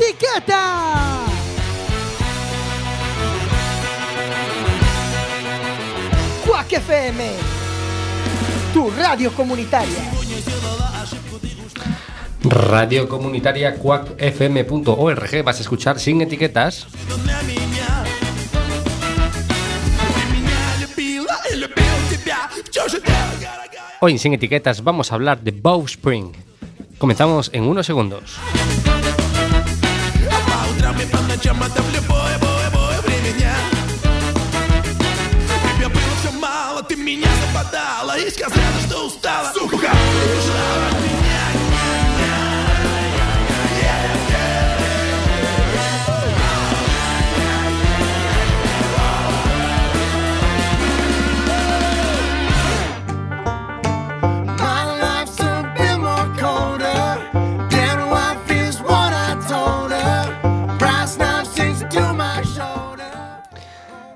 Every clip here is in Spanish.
etiqueta. Quack FM, tu radio comunitaria. Radio comunitaria cuacfm.org vas a escuchar sin etiquetas. Hoy sin etiquetas vamos a hablar de Bowspring. Comenzamos en unos segundos. нами по ночам, а это в любое, бое, бое время дня. Тебе было все мало, ты меня западала и сказала, что устала. Сука, ты.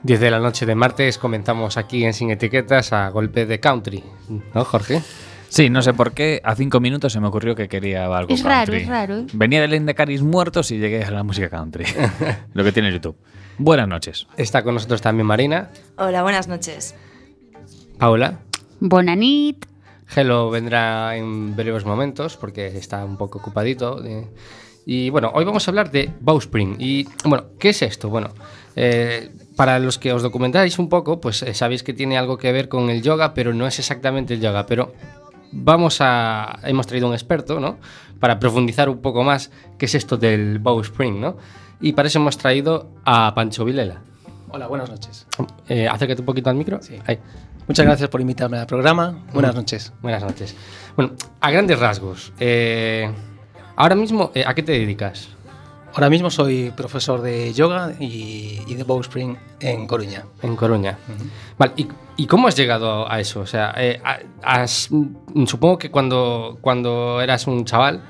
10 de la noche de martes comenzamos aquí en Sin Etiquetas a golpe de country. ¿No, Jorge? Sí, no sé por qué, a cinco minutos se me ocurrió que quería algo Es raro, country. es raro, ¿eh? Venía de Lendecaris muertos y llegué a la música country. Lo que tiene YouTube. Buenas noches. Está con nosotros también Marina, Hola, buenas noches. Paula. Bonanit. Hello vendrá en breves momentos porque está un poco ocupadito. de- Y bueno, hoy vamos a hablar de Bowspring. Y bueno, ¿qué es esto? Bueno, eh, para los que os documentáis un poco, pues eh, sabéis que tiene algo que ver con el yoga, pero no es exactamente el yoga. Pero vamos a. Hemos traído un experto, ¿no? Para profundizar un poco más qué es esto del Bowspring, ¿no? Y para eso hemos traído a Pancho Vilela. Hola, buenas noches. Eh, acércate un poquito al micro. Sí. Ahí. Muchas gracias por invitarme al programa. Buenas noches. Buenas noches. Bueno, a grandes rasgos, eh, ahora mismo, ¿a qué te dedicas? Ahora mismo soy profesor de yoga y, y de Bowspring en Coruña. En Coruña. Vale, ¿y, y cómo has llegado a eso? O sea, eh, ha- has- mm, supongo que cuando, cuando eras un chaval,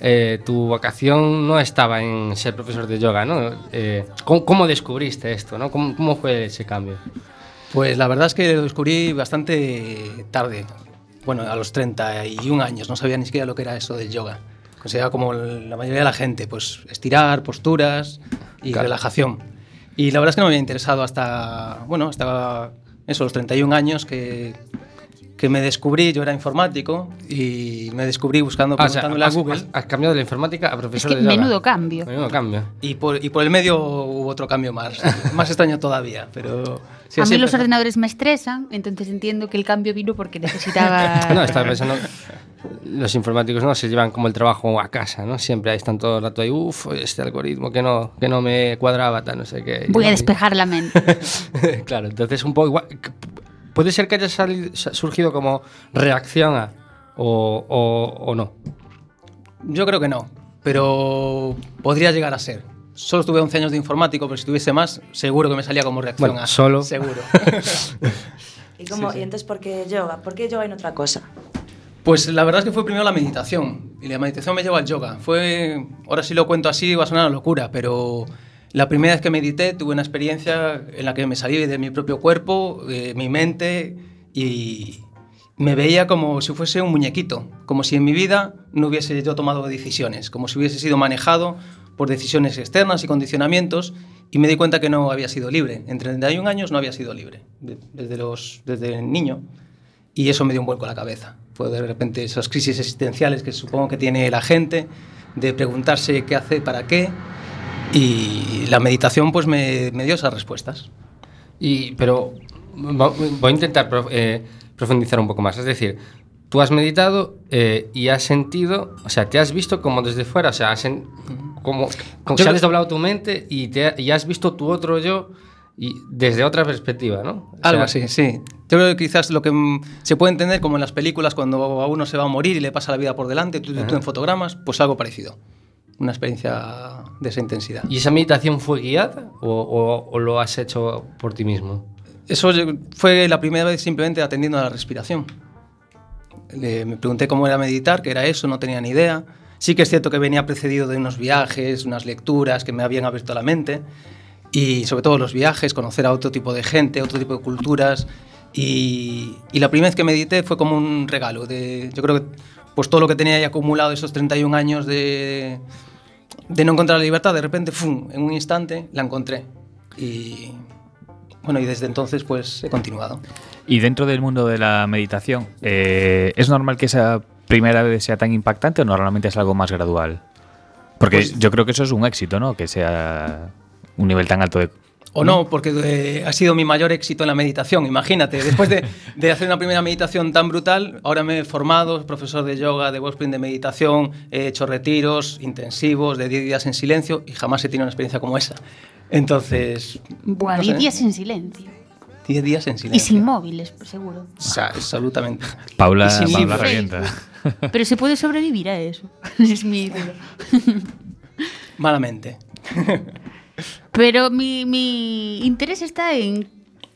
eh, tu vocación no estaba en ser profesor de yoga, ¿no? Eh, ¿cómo, cómo descubriste esto, no? ¿Cómo, cómo fue ese cambio? Pues la verdad es que lo descubrí bastante tarde. Bueno, a los 31 años. No sabía ni siquiera lo que era eso del yoga. Consideraba como la mayoría de la gente, pues estirar, posturas y Claro. relajación. Y la verdad es que no me había interesado hasta, bueno, hasta eso, los 31 años que, que me descubrí. Yo era informático y me descubrí buscando, Ah, o sea, a Google. has- has cambiado de la informática a Es profesor que de yoga. menudo cambio. Menudo cambio. Y por, y por el medio hubo otro cambio más, más extraño todavía, pero... sí, a mí los ordenadores me estresan, entonces entiendo que el cambio vino porque necesitaba... No, estaba pensando, los informáticos no se llevan como el trabajo a casa, ¿no? Siempre ahí están todo el rato ahí, uff, este algoritmo que no, que no me cuadraba, tal, no sé qué. Voy a despejar la mente. claro, entonces un poco igual. Puede ser que haya surgido como reacción a, o, o- o no. Yo creo que no, pero podría llegar a ser. Solo estuve 11 años de informático, pero si tuviese más, seguro que me salía como reacción Bueno, a... solo. Seguro. ¿Y, cómo, y entonces por qué yoga? ¿Por qué yoga y no otra cosa? Pues la verdad es que fue primero la meditación, y la meditación me llevó al yoga. Fue, ahora sí lo cuento así, va a sonar una locura, pero la primera vez que medité tuve una experiencia en la que me salí de mi propio cuerpo, de mi mente, y me veía como si fuese un muñequito, como si en mi vida no hubiese yo tomado decisiones, como si hubiese sido manejado por decisiones externas y condicionamientos, y me di cuenta que no había sido libre. En 31 años no había sido libre, de- desde, los, niño. Y eso me dio un vuelco a la cabeza. Fue de repente esas crisis existenciales que supongo que tiene la gente, de preguntarse qué hace, para qué. Y la meditación pues me, me dio esas respuestas. Y, pero voy a intentar eh, profundizar un poco más. Es decir, tú has meditado eh, y has sentido, o sea, te has visto como desde fuera, o sea, has en- como, como se ha desdoblado tu mente y, te y has visto tu otro yo y desde otra perspectiva, ¿no? O Algo sea, así, sí. Yo creo que quizás lo que mm, se puede entender como en las películas cuando a uno se va a morir y le pasa la vida por delante, tú, tú en fotogramas, pues algo parecido. Una experiencia de esa intensidad. ¿Y esa meditación fue guiada o, o- o lo has hecho por ti mismo? Eso fue la primera vez simplemente atendiendo a la respiración. Le- me pregunté cómo era meditar, qué era eso, no tenía ni idea. Sí que es cierto que venía precedido de unos viajes, unas lecturas que me habían abierto la mente y sobre todo los viajes, conocer a otro tipo de gente, otro tipo de culturas y, y la primera vez que medité fue como un regalo. De, yo creo que pues todo lo que tenía ahí acumulado esos 31 años de, de no encontrar la libertad, de repente, ¡fum! en un instante la encontré. Y bueno, y desde entonces pues he continuado. Y dentro del mundo de la meditación, eh, ¿es normal que esa primera vez sea tan impactante o normalmente es algo más gradual? Porque Pues- yo creo que eso es un éxito, ¿no? Que sea un nivel tan alto de... O no, porque eh, ha sido mi mayor éxito en la meditación. Imagínate, después de, de hacer una primera meditación tan brutal, ahora me he formado, profesor de yoga, de Boxspring de meditación, he hecho retiros intensivos de 10 días en silencio y jamás he tenido una experiencia como esa. Entonces, Buah, no 10 sé, días en silencio. 10 días en Y silencio. sin móviles, seguro. O sea, absolutamente. Paula, Y sin Paula revienta. Pero se puede sobrevivir a eso. es mi duda. Malamente. Pero mi, mi interés está en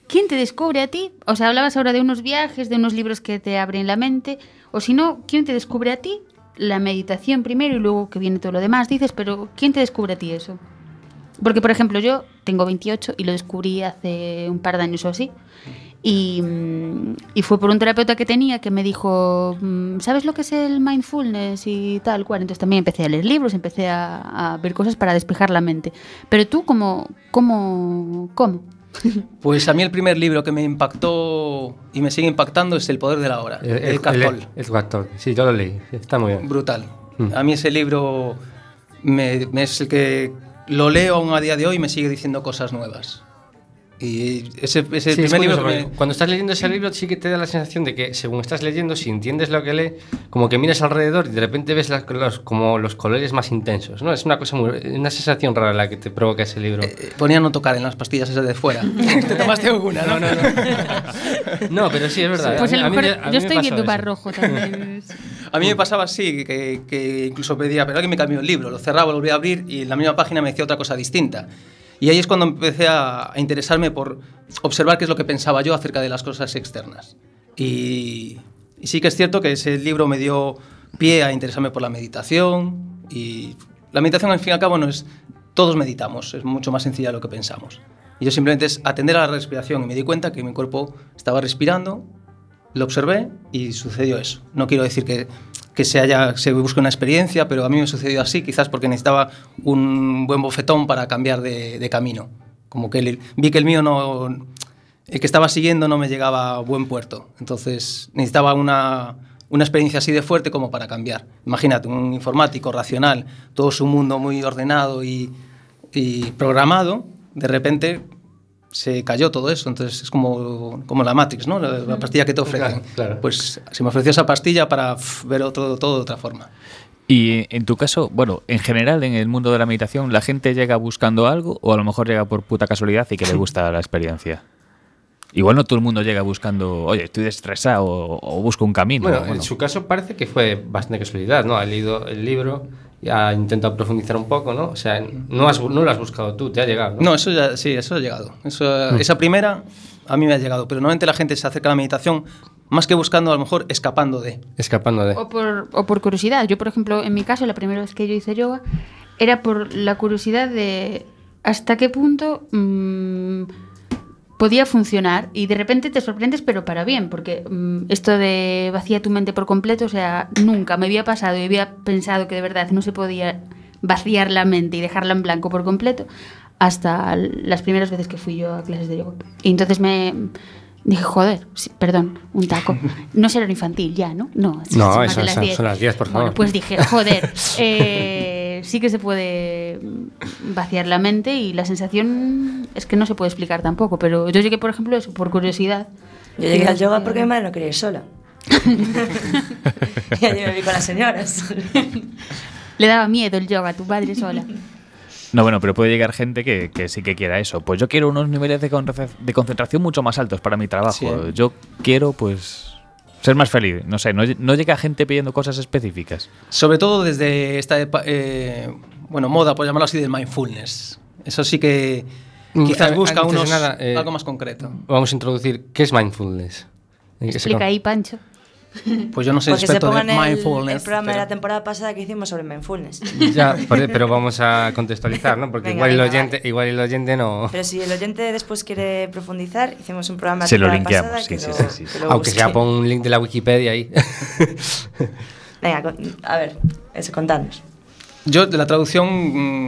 quién te descubre a ti. O sea, hablabas ahora de unos viajes, de unos libros que te abren la mente. O si no, ¿quién te descubre a ti? La meditación primero y luego que viene todo lo demás, dices, pero ¿quién te descubre a ti eso? Porque, por ejemplo, yo tengo 28 y lo descubrí hace un par de años o así. Y, y fue por un terapeuta que tenía que me dijo, mm, ¿sabes lo que es el mindfulness y tal cual? Entonces también empecé a leer libros, empecé a, a ver cosas para despejar la mente. Pero tú, ¿cómo? ¿Cómo? ¿Cómo? Pues a mí el primer libro que me impactó y me sigue impactando es El poder de la hora, El, el, el- el Sí, yo lo leí. Está muy bien. brutal. Mm. A mí ese libro me, me- es el que lo leo aún a día de hoy y me sigue diciendo cosas nuevas. Y ese, ese Sí, es primer libro me- Cuando estás leyendo ese libro sí que te da la sensación de que según estás leyendo, si entiendes lo que lee, como que miras alrededor y de repente ves las- los, como los colores más intensos, ¿no? Es una cosa muy, una sensación rara la que te provoca ese libro. eh, ponía no tocar en las pastillas esas de fuera. Te tomaste alguna, no, no, no. No, pero sí es verdad. Pues a lo mí- a mí yo estoy viendo eso. barrojo también. A mí me pasaba así, que, que incluso pedía, pero alguien me cambió el libro, lo cerraba, lo volvía a abrir y en la misma página me decía otra cosa distinta. Y ahí es cuando empecé a, interesarme por observar qué es lo que pensaba yo acerca de las cosas externas. Y, y sí que es cierto que ese libro me dio pie a interesarme por la meditación y la meditación al fin y al cabo no es, todos meditamos, es mucho más sencilla de lo que pensamos. Y yo simplemente es atender a la respiración y me di cuenta que mi cuerpo estaba respirando lo observé y sucedió eso. No quiero decir que, que se, haya, se busque una experiencia, pero a mí me sucedió así, quizás porque necesitaba un buen bofetón para cambiar de, camino. Como que vi que el mío no. El que estaba siguiendo no me llegaba a buen puerto. Entonces necesitaba una, una experiencia así de fuerte como para cambiar. Imagínate, un informático racional, todo su mundo muy ordenado y programado, de repente se cayó todo eso. Entonces es como, como la Matrix, ¿no? La, la pastilla que te ofrecen. Claro, claro. Pues se me ofreció esa pastilla para ver otro, todo de otra forma. Y en tu caso, bueno, en general en el mundo de la meditación, ¿la gente llega buscando algo o a lo mejor llega por puta casualidad y que le gusta la experiencia? Igual no todo el mundo llega buscando, oye, estoy estresado o, o busco un camino. Bueno, bueno. en su caso parece que fue bastante casualidad, ¿no? Ha leído el libro ha intentado profundizar un poco, ¿no? O sea, no, has, no lo has buscado tú, te ha llegado. No, eso ya, sí, eso ha llegado. Eso, Esa primera a mí me ha llegado, pero normalmente la gente se acerca a la meditación más que buscando, a lo mejor escapando de. Escapando de... O por, o por curiosidad. Yo, por ejemplo, en mi caso, la primera vez que yo hice yoga era por la curiosidad de hasta qué punto mm, podía funcionar y de repente te sorprendes, pero para bien, porque mm, esto de vacía tu mente por completo, o sea, nunca me había pasado y había pensado que de verdad no se podía vaciar la mente y dejarla en blanco por completo hasta las primeras veces que fui yo a clases de yoga. Y entonces me dije, joder, sí, perdón, un taco. No será infantil ya, ¿no? No, son No, eso- de las son- 10. son las 10, por Bueno, favor. pues dije, joder, eh, sí que se puede vaciar la mente y la sensación es que no se puede explicar tampoco, pero yo llegué, por ejemplo, eso, por curiosidad. Yo llegué al yoga porque mi madre no quería ir sola. y allí me vi con las señoras. Le daba miedo el yoga a tu padre sola. No, bueno, pero puede llegar gente que, que sí que quiera eso. Pues yo quiero unos niveles de, conce- de concentración mucho más altos para mi trabajo. Sí. Yo quiero, pues, ser más feliz. No sé, no, no llega gente pidiendo cosas específicas. Sobre todo desde esta, epa- eh, bueno, moda, por llamarlo así, del mindfulness. Eso sí que Mm, quizás busca unos, nada, eh, algo más concreto. Vamos a introducir, ¿qué es mindfulness? ¿En qué se Explica ahí, Pancho. Pues yo no se experto pongan de el, mindfulness. el programa de la temporada pasada que hicimos sobre mindfulness. Ya, por- pero vamos a contextualizar, ¿no? Porque Venga, igual, el oyente, vale. igual el oyente no... Pero si el oyente después quiere profundizar, hicimos un programa de Se lo temporada linkeamos, pasada sí, que sí, lo- sí, sí. que lo Aunque sea, pon un link de la Wikipedia ahí. Venga, a ver, eso, contadnos. Yo, de la traducción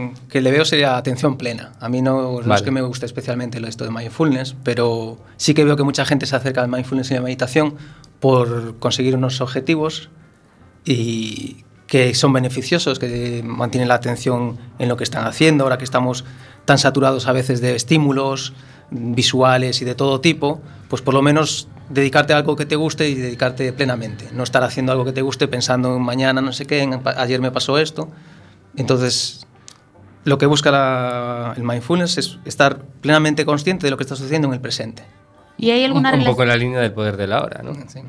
mm, que le veo sería atención plena. A mí no, no es Vale. que me guste especialmente lo esto de mindfulness, pero sí que veo que mucha gente se acerca al mindfulness y la meditación por conseguir unos objetivos y que son beneficiosos, que mantienen la atención en lo que están haciendo, ahora que estamos tan saturados a veces de estímulos visuales y de todo tipo, pues por lo menos dedicarte a algo que te guste y dedicarte plenamente, no estar haciendo algo que te guste pensando en mañana no sé qué, en ayer me pasó esto. Entonces, lo que busca la- el mindfulness es estar plenamente consciente de lo que estás haciendo en el presente. ¿Y hay Un, alguna un relación? poco en la línea del poder de la hora, ¿no? Sí.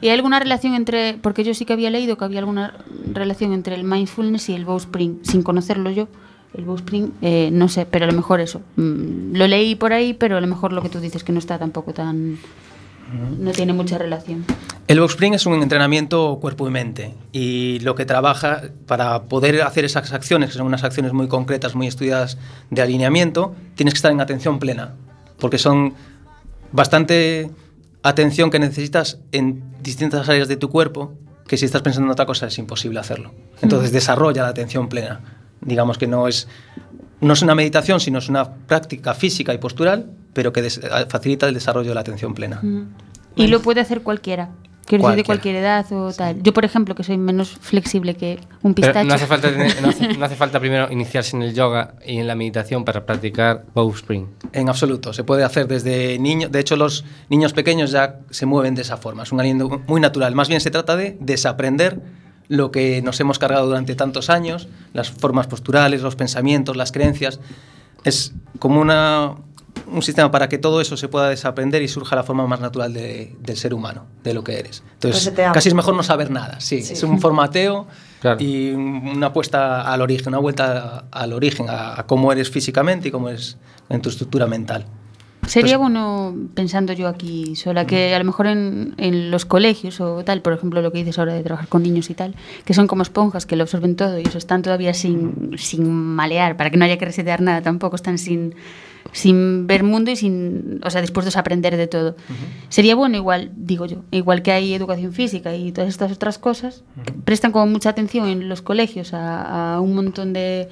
¿Y hay alguna relación entre.? Porque yo sí que había leído que había alguna relación entre el mindfulness y el bowspring, sin conocerlo yo. El bowspring, eh, no sé, pero a lo mejor eso. Mm, lo leí por ahí, pero a lo mejor lo que tú dices que no está tampoco tan. No tiene mucha relación. El box spring es un entrenamiento cuerpo y mente y lo que trabaja para poder hacer esas acciones, que son unas acciones muy concretas, muy estudiadas de alineamiento, tienes que estar en atención plena, porque son bastante atención que necesitas en distintas áreas de tu cuerpo, que si estás pensando en otra cosa es imposible hacerlo. Entonces desarrolla la atención plena. Digamos que no es, no es una meditación, sino es una práctica física y postural, pero que des- facilita el desarrollo de la atención plena. Mm. Y lo puede hacer cualquiera. Quiero decir, de cualquier edad o tal. Yo, por ejemplo, que soy menos flexible que un Pero pistacho. no hace, falta tener- no, hace, no hace falta primero iniciarse en el yoga y en la meditación para practicar bowspring. En absoluto, se puede hacer desde niño. De hecho, los niños pequeños ya se mueven de esa forma. Es un aliento muy natural. Más bien se trata de desaprender lo que nos hemos cargado durante tantos años, las formas posturales, los pensamientos, las creencias. Es como una, un sistema para que todo eso se pueda desaprender y surja la forma más natural de- del ser humano, de lo que eres. Entonces, Reseteamos. casi es mejor no saber nada. Sí, Sí. es un formateo Claro. y una apuesta al origen, una vuelta al origen, a, a cómo eres físicamente y cómo eres en tu estructura mental. Sería bueno, pensando yo aquí sola, que a lo mejor en, en los colegios o tal, por ejemplo, lo que dices ahora de trabajar con niños y tal, que son como esponjas que lo absorben todo y eso están todavía sin, sin malear, para que no haya que resetear nada tampoco, están sin, sin ver mundo y sin, o sea, dispuestos a aprender de todo. Sería bueno igual, digo yo, igual que hay educación física y todas estas otras cosas, que prestan como mucha atención en los colegios a, a un montón de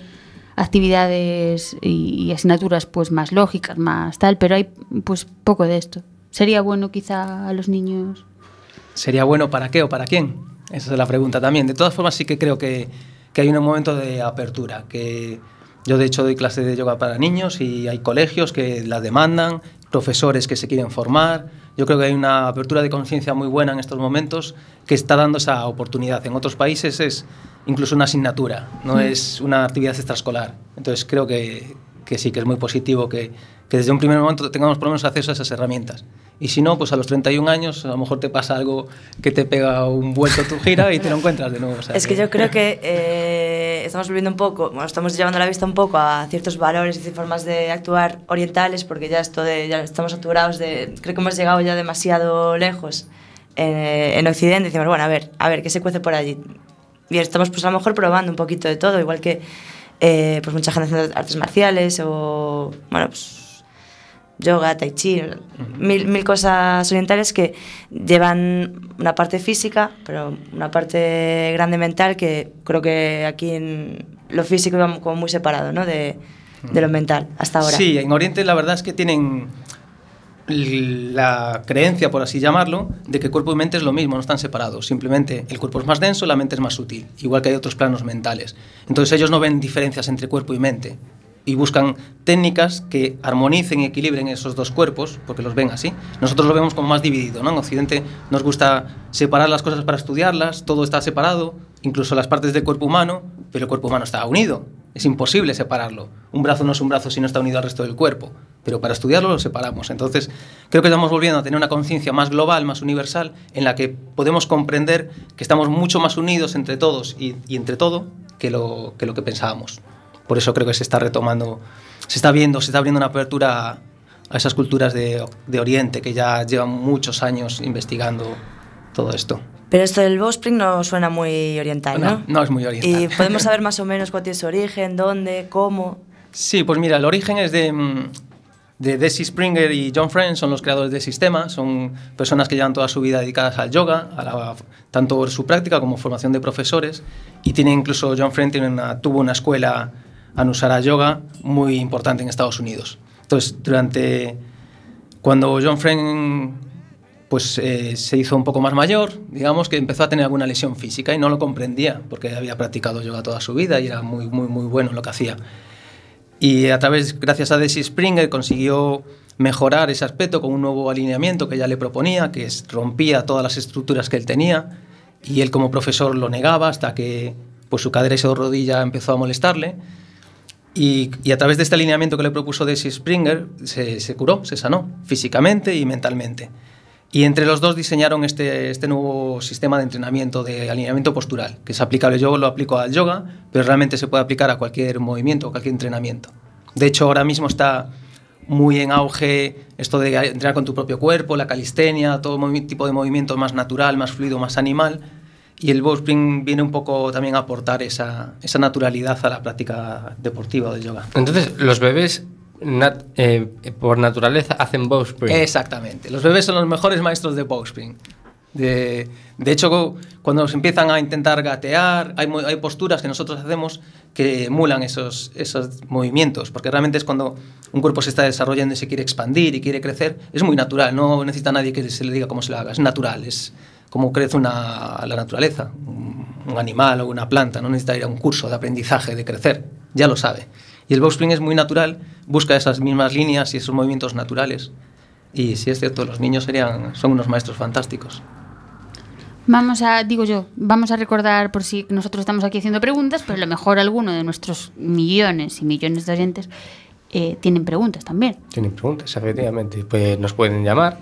actividades y, y asignaturas pues más lógicas, más tal, pero hay pues poco de esto. Sería bueno quizá a los niños. ¿Sería bueno para qué o para quién? Esa es la pregunta también. De todas formas, sí que creo que, que hay un momento de apertura. Que yo, de hecho, doy clase de yoga para niños y hay colegios que la demandan, profesores que se quieren formar. Yo creo que hay una apertura de conciencia muy buena en estos momentos que está dando esa oportunidad. En otros países es incluso una asignatura, no es una actividad extraescolar. Entonces, creo que, que sí, que es muy positivo que, que desde un primer momento tengamos por lo menos acceso a esas herramientas. Y si no, pues a los 31 años a lo mejor te pasa algo que te pega un vuelto tu gira y te lo encuentras de nuevo. o sea Es que yo creo que eh, estamos volviendo un poco, bueno, estamos llevando la vista un poco a ciertos valores y formas de actuar orientales, porque ya esto de, ya estamos saturados de, creo que hemos llegado ya demasiado lejos eh, en Occidente. Decimos, bueno, a ver, a ver, ¿qué se cuece por allí? Y estamos pues a lo mejor probando un poquito de todo, igual que eh, pues mucha gente haciendo artes marciales o, bueno, pues yoga, tai chi, mil, mil cosas orientales que llevan una parte física, pero una parte grande mental que creo que aquí en lo físico iba como muy separado, ¿no? De, de lo mental hasta ahora. Sí, en Oriente la verdad es que tienen la creencia, por así llamarlo, de que cuerpo y mente es lo mismo, no están separados. Simplemente el cuerpo es más denso, la mente es más sutil, igual que hay otros planos mentales. Entonces ellos no ven diferencias entre cuerpo y mente y buscan técnicas que armonicen y equilibren esos dos cuerpos, porque los ven así. Nosotros lo vemos como más dividido, ¿no? En Occidente nos gusta separar las cosas para estudiarlas, todo está separado, incluso las partes del cuerpo humano, pero el cuerpo humano está unido. Es imposible separarlo. Un brazo no es un brazo si no está unido al resto del cuerpo, pero para estudiarlo lo separamos. Entonces, creo que estamos volviendo a tener una conciencia más global, más universal, en la que podemos comprender que estamos mucho más unidos entre todos y, entre todo que lo que pensábamos. Por eso creo que se está retomando, se está viendo, se está abriendo una apertura a, a esas culturas de, de Oriente que ya llevan muchos años investigando todo esto. Pero esto del bowspring no suena muy oriental, ¿no? No, no es muy oriental. Y podemos saber más o menos cuál tiene su origen, dónde, cómo. Sí, pues mira, el origen es de, mm, de Desi Springer y John Friend son los creadores del sistema, son personas que llevan toda su vida dedicadas al yoga, a la- tanto su práctica como formación de profesores, y tiene incluso John Friend tiene una- tuvo una escuela Anusara Yoga muy importante en Estados Unidos. Entonces, durante cuando John Friend pues eh, se hizo un poco más mayor, digamos que empezó a tener alguna lesión física y no lo comprendía porque había practicado yoga toda su vida y era muy muy muy bueno en lo que hacía. Y a través, gracias a Desi Springer, consiguió mejorar ese aspecto con un nuevo alineamiento que ella le proponía, que rompía todas las estructuras que él tenía, y él como profesor lo negaba hasta que pues, su cadera y su rodilla empezó a molestarle. Y, a través de este alineamiento que le propuso Desi Springer, se, se curó, se sanó físicamente y mentalmente. Y entre los dos diseñaron este, este nuevo sistema de entrenamiento de alineamiento postural, que es aplicable. Yo lo aplico al yoga, pero realmente se puede aplicar a cualquier movimiento, a cualquier entrenamiento. De hecho, ahora mismo está muy en auge esto de entrenar con tu propio cuerpo, la calistenia, todo tipo de movimiento más natural, más fluido, más animal. Y el bowspring viene un poco también a aportar esa, esa naturalidad a la práctica deportiva o del yoga. Entonces, los bebés nat- eh, por naturaleza hacen bowspring. Exactamente. Los bebés son los mejores maestros de bowspring. De, de hecho, cuando se empiezan a intentar gatear, hay, hay posturas que nosotros hacemos que emulan esos, esos movimientos, porque realmente es cuando un cuerpo se está desarrollando y se quiere expandir y quiere crecer, es muy natural, no necesita nadie que se le diga cómo se lo haga, es natural, es cómo crece una, la naturaleza, un, un animal o una planta, no necesita ir a un curso de aprendizaje, de crecer, ya lo sabe. Y el boxspring es muy natural, busca esas mismas líneas y esos movimientos naturales. Y si es cierto, los niños serían, son unos maestros fantásticos. Vamos a, digo yo, vamos a recordar por si nosotros estamos aquí haciendo preguntas, pero a lo mejor alguno de nuestros millones y millones de oyentes eh, tienen preguntas también. Tienen preguntas, efectivamente. Pues nos pueden llamar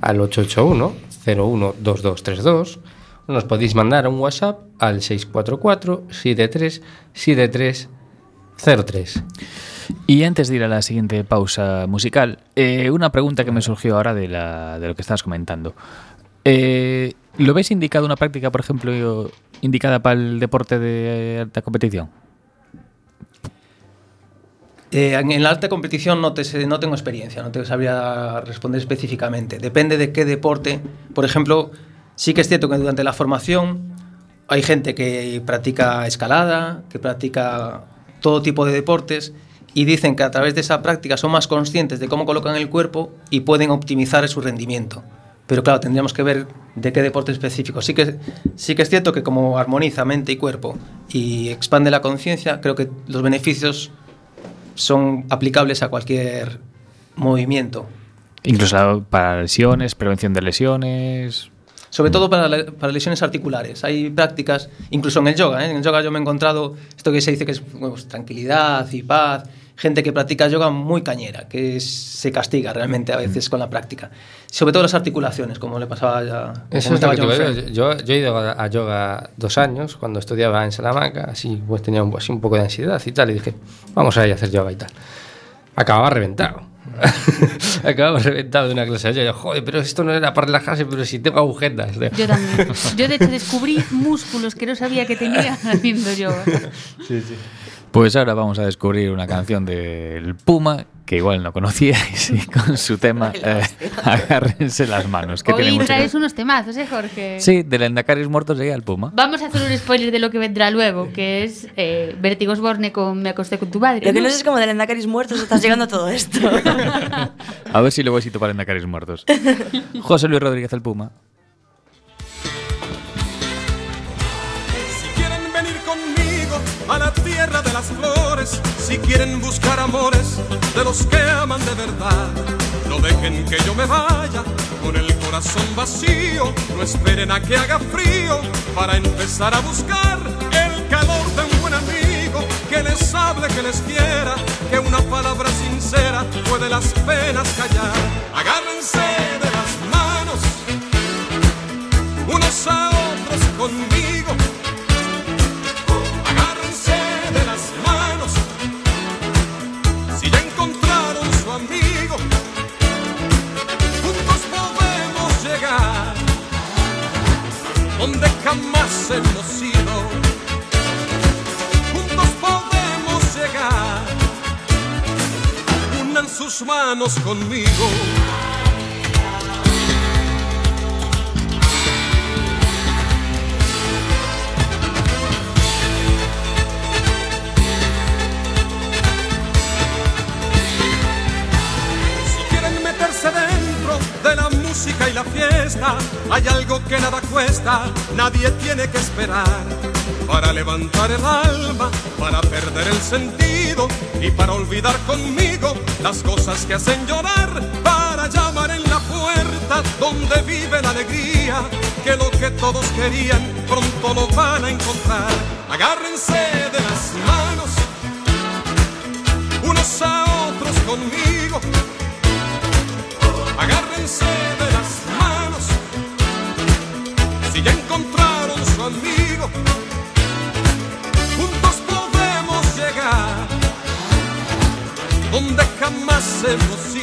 al 881 012232 nos podéis mandar un WhatsApp al 644 73 73 03. Y antes de ir a la siguiente pausa musical, eh, una pregunta que me surgió ahora de, la, de lo que estabas comentando. Eh, ¿Lo veis indicado una práctica, por ejemplo, indicada para el deporte de alta competición? Eh, en la alta competición no, te no tengo experiencia, no te sabría responder específicamente. Depende de qué deporte. Por ejemplo, sí que es cierto que durante la formación hay gente que practica escalada, que practica todo tipo de deportes y dicen que a través de esa práctica son más conscientes de cómo colocan el cuerpo y pueden optimizar su rendimiento. Pero claro, tendríamos que ver de qué deporte específico. Sí que, sí que es cierto que como armoniza mente y cuerpo y expande la conciencia, creo que los beneficios son aplicables a cualquier movimiento. Incluso para lesiones, prevención de lesiones. Sobre todo para, le- para lesiones articulares. Hay prácticas, incluso en el yoga. ¿eh? En el yoga yo me he encontrado esto que se dice que es pues, tranquilidad y paz. Gente que practica yoga muy cañera, que es- se castiga realmente a veces con la práctica. Sobre todo las articulaciones, como le pasaba ya. Eso es lo que te yo, yo he ido a, a yoga dos años cuando estudiaba en Salamanca, así pues tenía un, así un poco de ansiedad y tal, y dije, vamos a ir a hacer yoga y tal. Acababa reventado. Acababa reventado de una clase de yoga. Joder, pero esto no era para relajarse, pero si tengo agujetas. tío". Yo también. Yo de hecho descubrí músculos que no sabía que tenía haciendo yoga. Pues ahora vamos a descubrir una canción del Puma que igual no conocíais y con su tema eh, Agárrense las manos. Que Hoy traes unos temazos, ¿eh, Jorge? Sí, del Endacaris muertos llega el Puma. Vamos a hacer un spoiler de lo que vendrá luego, que es eh, Vértigos Borne con Me acosté con tu madre. Lo que ¿no? sé es cómo del Endacaris muertos estás llegando a todo esto. A ver si luego besito para Endacaris muertos. José Luis Rodríguez el Puma. Si quieren buscar amores de los que aman de verdad, no dejen que yo me vaya con el corazón vacío, no esperen a que haga frío para empezar a buscar el calor de un buen amigo que les hable, que les quiera, que una palabra sincera puede las penas callar. Agárrense de las manos unos a otros conmigo. Manos conmigo. Y la fiesta, hay algo que nada cuesta, nadie tiene que esperar. Para levantar el alma, para perder el sentido y para olvidar conmigo las cosas que hacen llorar, para llamar en la puerta donde vive la alegría, que lo que todos querían pronto lo van a encontrar. Agárrense de las manos, unos a otros conmigo. Agárrense de las manos si ya encontraron su amigo. Donde jamás hemos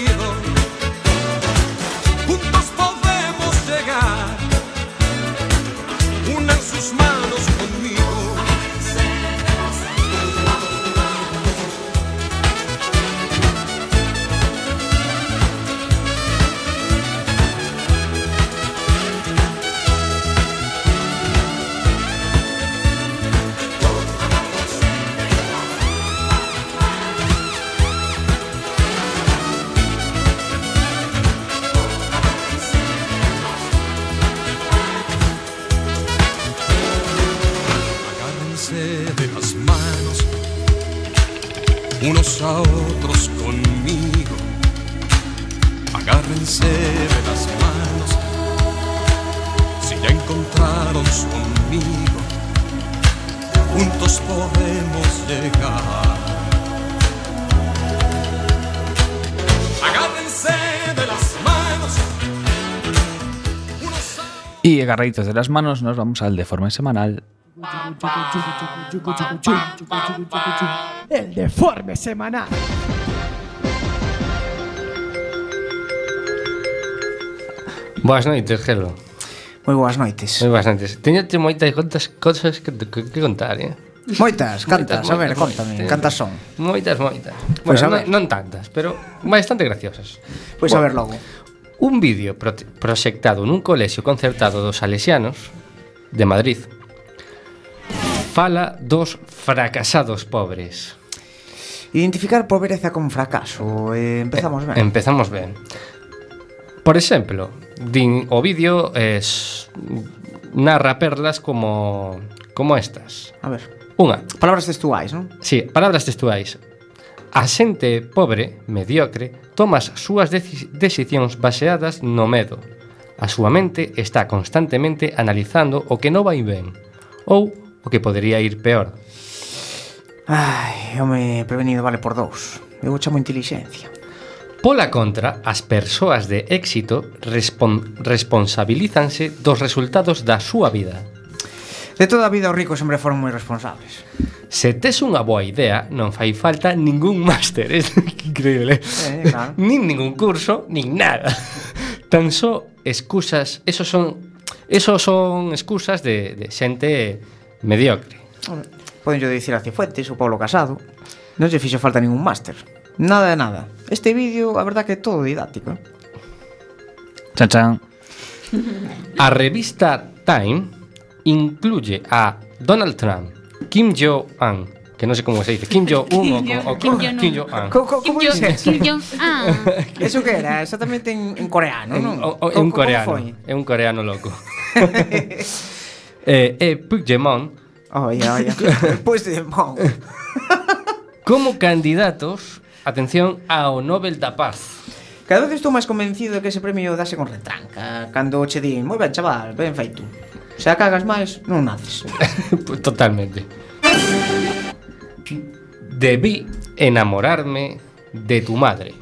agarraditos de las manos nos vamos al deforme semanal. El deforme semanal. Boas noites, Gelo. Moi boas noites. Moi boas noites. Teñote moitas contas cosas que, que, que contar, eh? Moitas, cantas, a ver, moitas, contame, moitas. cantas son. Moitas, moitas. Pois Bueno, a ver. non, non tantas, pero bastante graciosas. Pois a ver logo. un vídeo pro proxectado nun colexio concertado dos Salesianos de Madrid fala dos fracasados pobres. Identificar pobreza con fracaso. Eh, empezamos eh, ben. Empezamos ben. Por exemplo, din o vídeo eh, es narra perlas como como estas. A ver. Unha. Palabras textuais, non? Sí, palabras textuais. A xente pobre, mediocre, toma as súas decisións baseadas no medo. A súa mente está constantemente analizando o que non vai ben ou o que podería ir peor. Ai, home prevenido vale por dous. Eu chamo intelixencia. Pola contra, as persoas de éxito respon responsabilízanse dos resultados da súa vida. De toda a vida os ricos sempre foron moi responsables. Se tes unha boa idea, non fai falta ningún máster. É eh? increíble. Eh, claro. nin ningún curso, nin nada. Tan só excusas, esos son esos son excusas de, de xente mediocre. Poden yo dicir a Cifuentes ou Pablo Casado. Non se fixo falta ningún máster. Nada de nada. Este vídeo, a verdad que é todo didáctico. Chan chan. A revista Time incluye a Donald Trump, Kim Jong-un que non sei como se dice, Kim Jong-un o, Kim Jong-un. Como dice? Kim Jong-un. Eso que era exactamente en, en coreano, non? É un coreano, é un coreano loco. eh, eh, Puigdemont. Oh, oia, oia. Puigdemont. como candidatos, atención, ao Nobel da Paz. Cada vez estou máis convencido de que ese premio dase con retranca Cando che din, moi ben chaval, ben feito Se a cagas máis, non naces Pues Totalmente. Debí enamorarme de tu madre.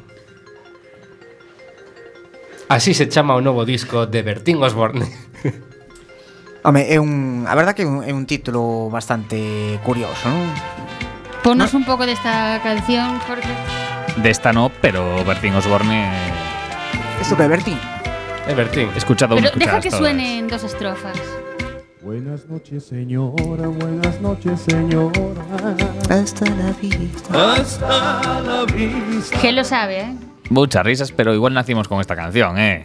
Así se chama o novo disco de Bertín Osborne. Home, é un... A verdad que é un, é un título bastante curioso, non? Ponos un pouco desta canción, Jorge. De esta no, pero Bertín Osborne Isto que é Bertín É Bertín. he escuchado Pero deja que todas. suenen dos estrofas. Buenas noches, señora, buenas noches, señora. Hasta la vista Hasta la vista. Que lo sabe, eh? Muchas risas, pero igual nacimos con esta canción, ¿eh?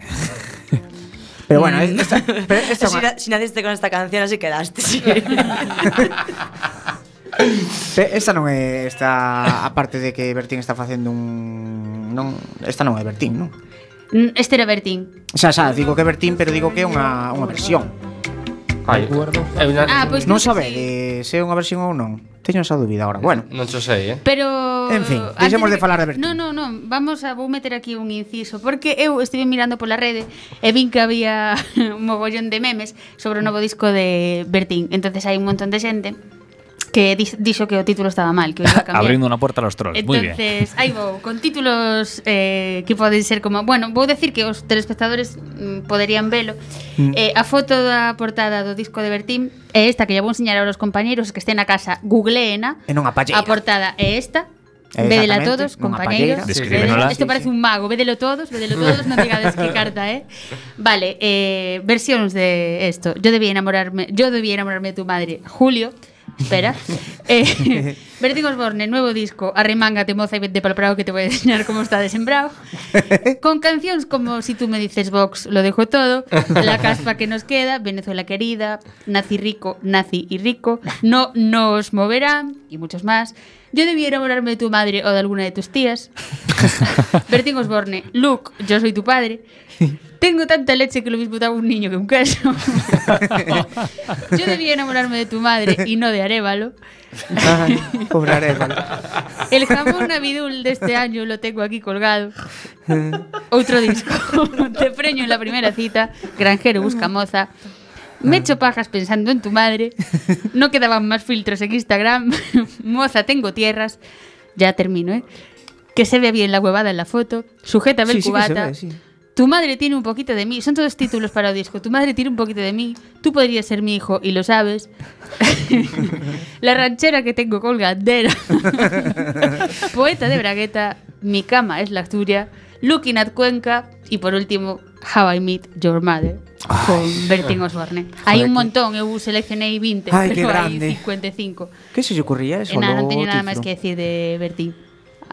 Pero bueno, esta, pero esta Si, na- si naciste con esta canción, así quedaste. sí. Esta non é esta aparte de que Bertín está facendo un non, esta non é Bertín, non? Mm, Este era Bertín. Xa, xa, digo que é Bertín, pero digo que é unha, unha versión. Ai, eu na... ah, pois non sabe sí. se é unha versión ou non. Teño esa dúbida agora. Bueno, non xo sei, eh. Pero En fin, deixemos de, de falar de Bertín. Non, non, non, vamos a vou meter aquí un inciso porque eu estive mirando pola rede e vin que había un mogollón de memes sobre o novo disco de Bertín. Entonces hai un montón de xente que dixo que o título estaba mal, que Abrindo unha porta aos trolls, moi ben. Entonces, aí vou, con títulos eh, que poden ser como, bueno, vou decir que os telespectadores mm, poderían velo. Mm. Eh, a foto da portada do disco de Bertín é esta que lle vou enseñar aos compañeiros que estén na casa, googleena. E non a palleira. A portada é esta. Vedela todos, compañeiros. Eh, Descríbenola. Isto parece un mago. Vedelo todos, vedelo todos. non digades que carta, eh? Vale, eh, versións de esto. Yo debía enamorarme, yo debía enamorarme de tu madre, Julio. Espera. Eh, Osborne, nuevo disco, Arremángate moza y vete para el prado que te voy a enseñar cómo está desembrado. Con cancións como Si tú me dices Vox, lo dejo todo, La caspa que nos queda, Venezuela querida, Nazi rico, nazi y rico, No nos moverá y muchos más. Yo debía enamorarme de tu madre o de alguna de tus tías. Bertín Osborne, Luke, yo soy tu padre. Tengo tanta leche que lo mismo daba un niño que un queso. Yo debía enamorarme de tu madre y no de Arevalo. Ay, pobre Arevalo. El jamón navidul de este año lo tengo aquí colgado. Outro disco. Te preño en la primera cita. Granjero busca moza. Me echo pajas pensando en tu madre. No quedaban más filtros en Instagram. Moza, tengo tierras. Ya termino, ¿eh? Que se ve bien la huevada en la foto. Sujétame Sí, el sí cubata. sí. Tu madre tiene un poquito de mí. Son todos títulos para el disco. Tu madre tiene un poquito de mí. Tú podrías ser mi hijo y lo sabes. La ranchera que tengo colgandera. Poeta de Bragueta. Mi cama es la tuya. Looking at Cuenca. Y por último, How I Meet Your Mother. Con Bertín Osborne. Hay un montón. Eu seleccionei 20. Ay, qué pero grande. hay 55. Que se lle ocurría eso? nada, non teño nada máis que decir de Bertín.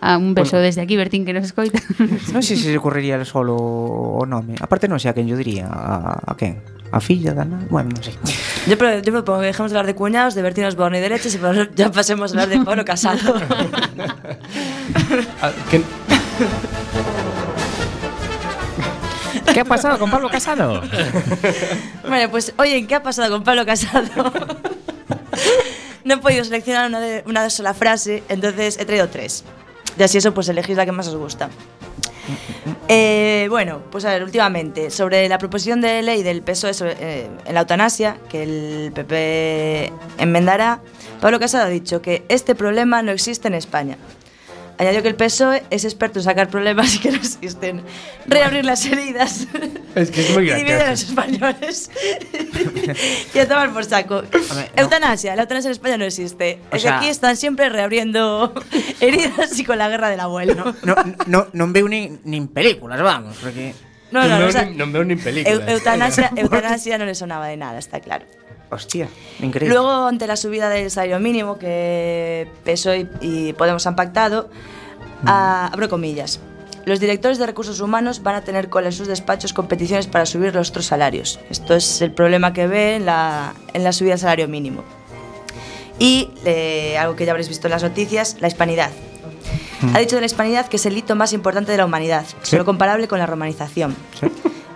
Ah, un beso desde aquí, Bertín, que nos escoita. Non sei se se ocurriría el solo o nome. Aparte non sei a quen yo diría. A, a quen? A filla da nada? Bueno, non sei. Yo, pro- yo propongo que dejemos de hablar de cuñados, de Bertín Osborne y de leches y ya pasemos a hablar de Pablo Casado. Ah, que, ¿Qué ha pasado con Pablo Casado? bueno, pues oye, ¿qué ha pasado con Pablo Casado? no he podido seleccionar una, de, una sola frase, entonces he traído tres. Y así eso, pues elegís la que más os gusta. Eh, bueno, pues a ver, últimamente, sobre la proposición de ley del PSOE sobre, eh, en la eutanasia, que el PP enmendará, Pablo Casado ha dicho que este problema no existe en España. Añadió que el PSOE es experto en sacar problemas que no existen, reabrir las heridas es que es muy y dividir a los españoles y a tomar por saco. ver, no. Eutanasia, la eutanasia en España no existe. O es sea- que aquí están siempre reabriendo heridas y con la guerra del abuelo. No, no, no, non veu nin, nin películas, vamos, porque... No, no, non, o sea, veo ni, non veo ni películas. eu- eutanasia, eutanasia no le sonaba de nada, está claro. Hostia, increíble. Luego, ante la subida del salario mínimo que PSOE y, Podemos han pactado, a- abro comillas. Los directores de recursos humanos van a tener cola en sus despachos competiciones para subir los otros salarios. Esto es el problema que ve en la, en la subida del salario mínimo. Y eh, algo que ya habréis visto en las noticias, la hispanidad. Ha dicho de la hispanidad que es el hito más importante de la humanidad, solo comparable con la romanización.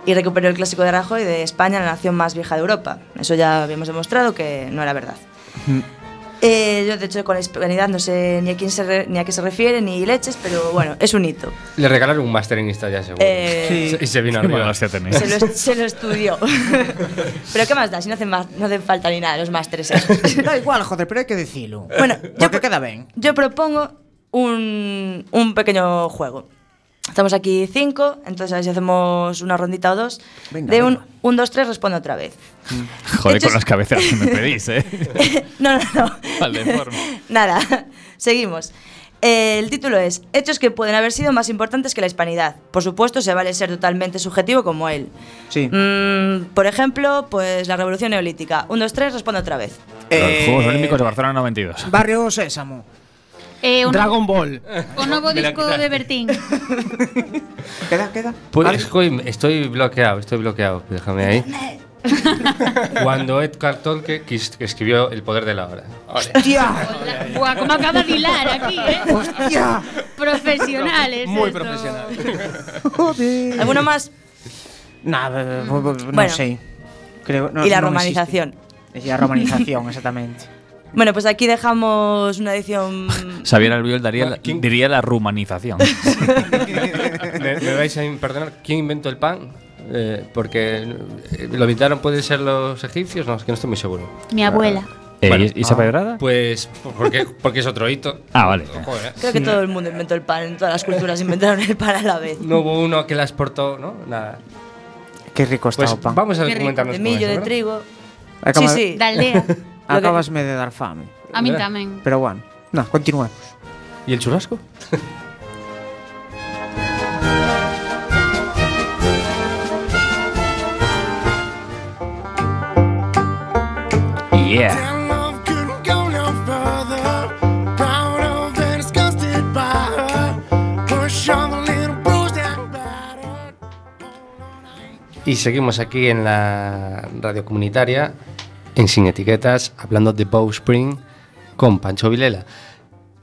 Y recuperó el clásico de Rajoy de España, la nación más vieja de Europa. Eso ya habíamos demostrado que no era verdad. Eh, yo, de hecho, con la hispanidad no sé ni a, quién se re- ni a qué se refiere, ni leches, pero bueno, es un hito. Le regalaron un máster en historia, seguro. Eh, Y se vino arriba. Se lo, se lo estudió. pero ¿qué más da? Si no hacen, más, no hacen falta ni nada los másteres esos. Da igual, joder, pero hai que dicilo. Bueno, yo, queda ben. yo propongo un, un pequeño juego. Estamos aquí cinco, entonces a ver si hacemos una rondita o dos. Venga, de un, venga. un, dos, tres, responde otra vez. Joder, Hechos- con las cabeceras que me pedís, ¿eh? no, no, no. Vale, forma. Nada, seguimos. Eh, el título es Hechos que pueden haber sido más importantes que la hispanidad. Por supuesto, se vale ser totalmente subjetivo como él. Sí. Mm, por ejemplo, pues la revolución neolítica. Un, dos, tres, responde otra vez. Los Eh, Juegos Olímpicos de Barcelona 92. Barrio Sésamo. Eh, no, Dragon Ball. o novo disco de Bertín. Queda, queda. Pues estoy bloqueado, estoy bloqueado. Déjame ahí. Cuando Edgar Tolkien quis- que escribió El poder de la hora. ¡Hostia! Buah, como acaba de hilar aquí, ¿eh? ¡Hostia! Profesionales. Muy esto. profesional. Joder. ¿Alguno más? Nah, no Bueno. sé. Creo, no- y la no romanización. Y la romanización, exactamente. Bueno, pues aquí dejamos una edición. Xavier Albiol daría la- diría la rumanización. ¿Me, me vais a perdonar? ¿Quién inventó el pan? Eh, porque eh, lo inventaron, pueden ser los egipcios, no, es que no estoy muy seguro. Mi abuela. Eh, Bueno, ¿Y esa pedrada? Pues porque, porque es otro hito. Ah, vale. Joder. Creo que todo el mundo inventó el pan, en todas las culturas inventaron el pan a la vez. No hubo uno que la exportó, ¿no? Nada. Qué rico está Pues o pan. vamos a documentarnos De millo, eso, de ¿verdad? trigo. Acaba- Sí, sí. Da aldea. Acabasme de dar fame. A mí tamén. Pero bueno, no, continuemos. ¿Y el churrasco? Yeah. Y seguimos aquí en la radio comunitaria, en Sin Etiquetas, hablando de Bowspring con Pancho Vilela.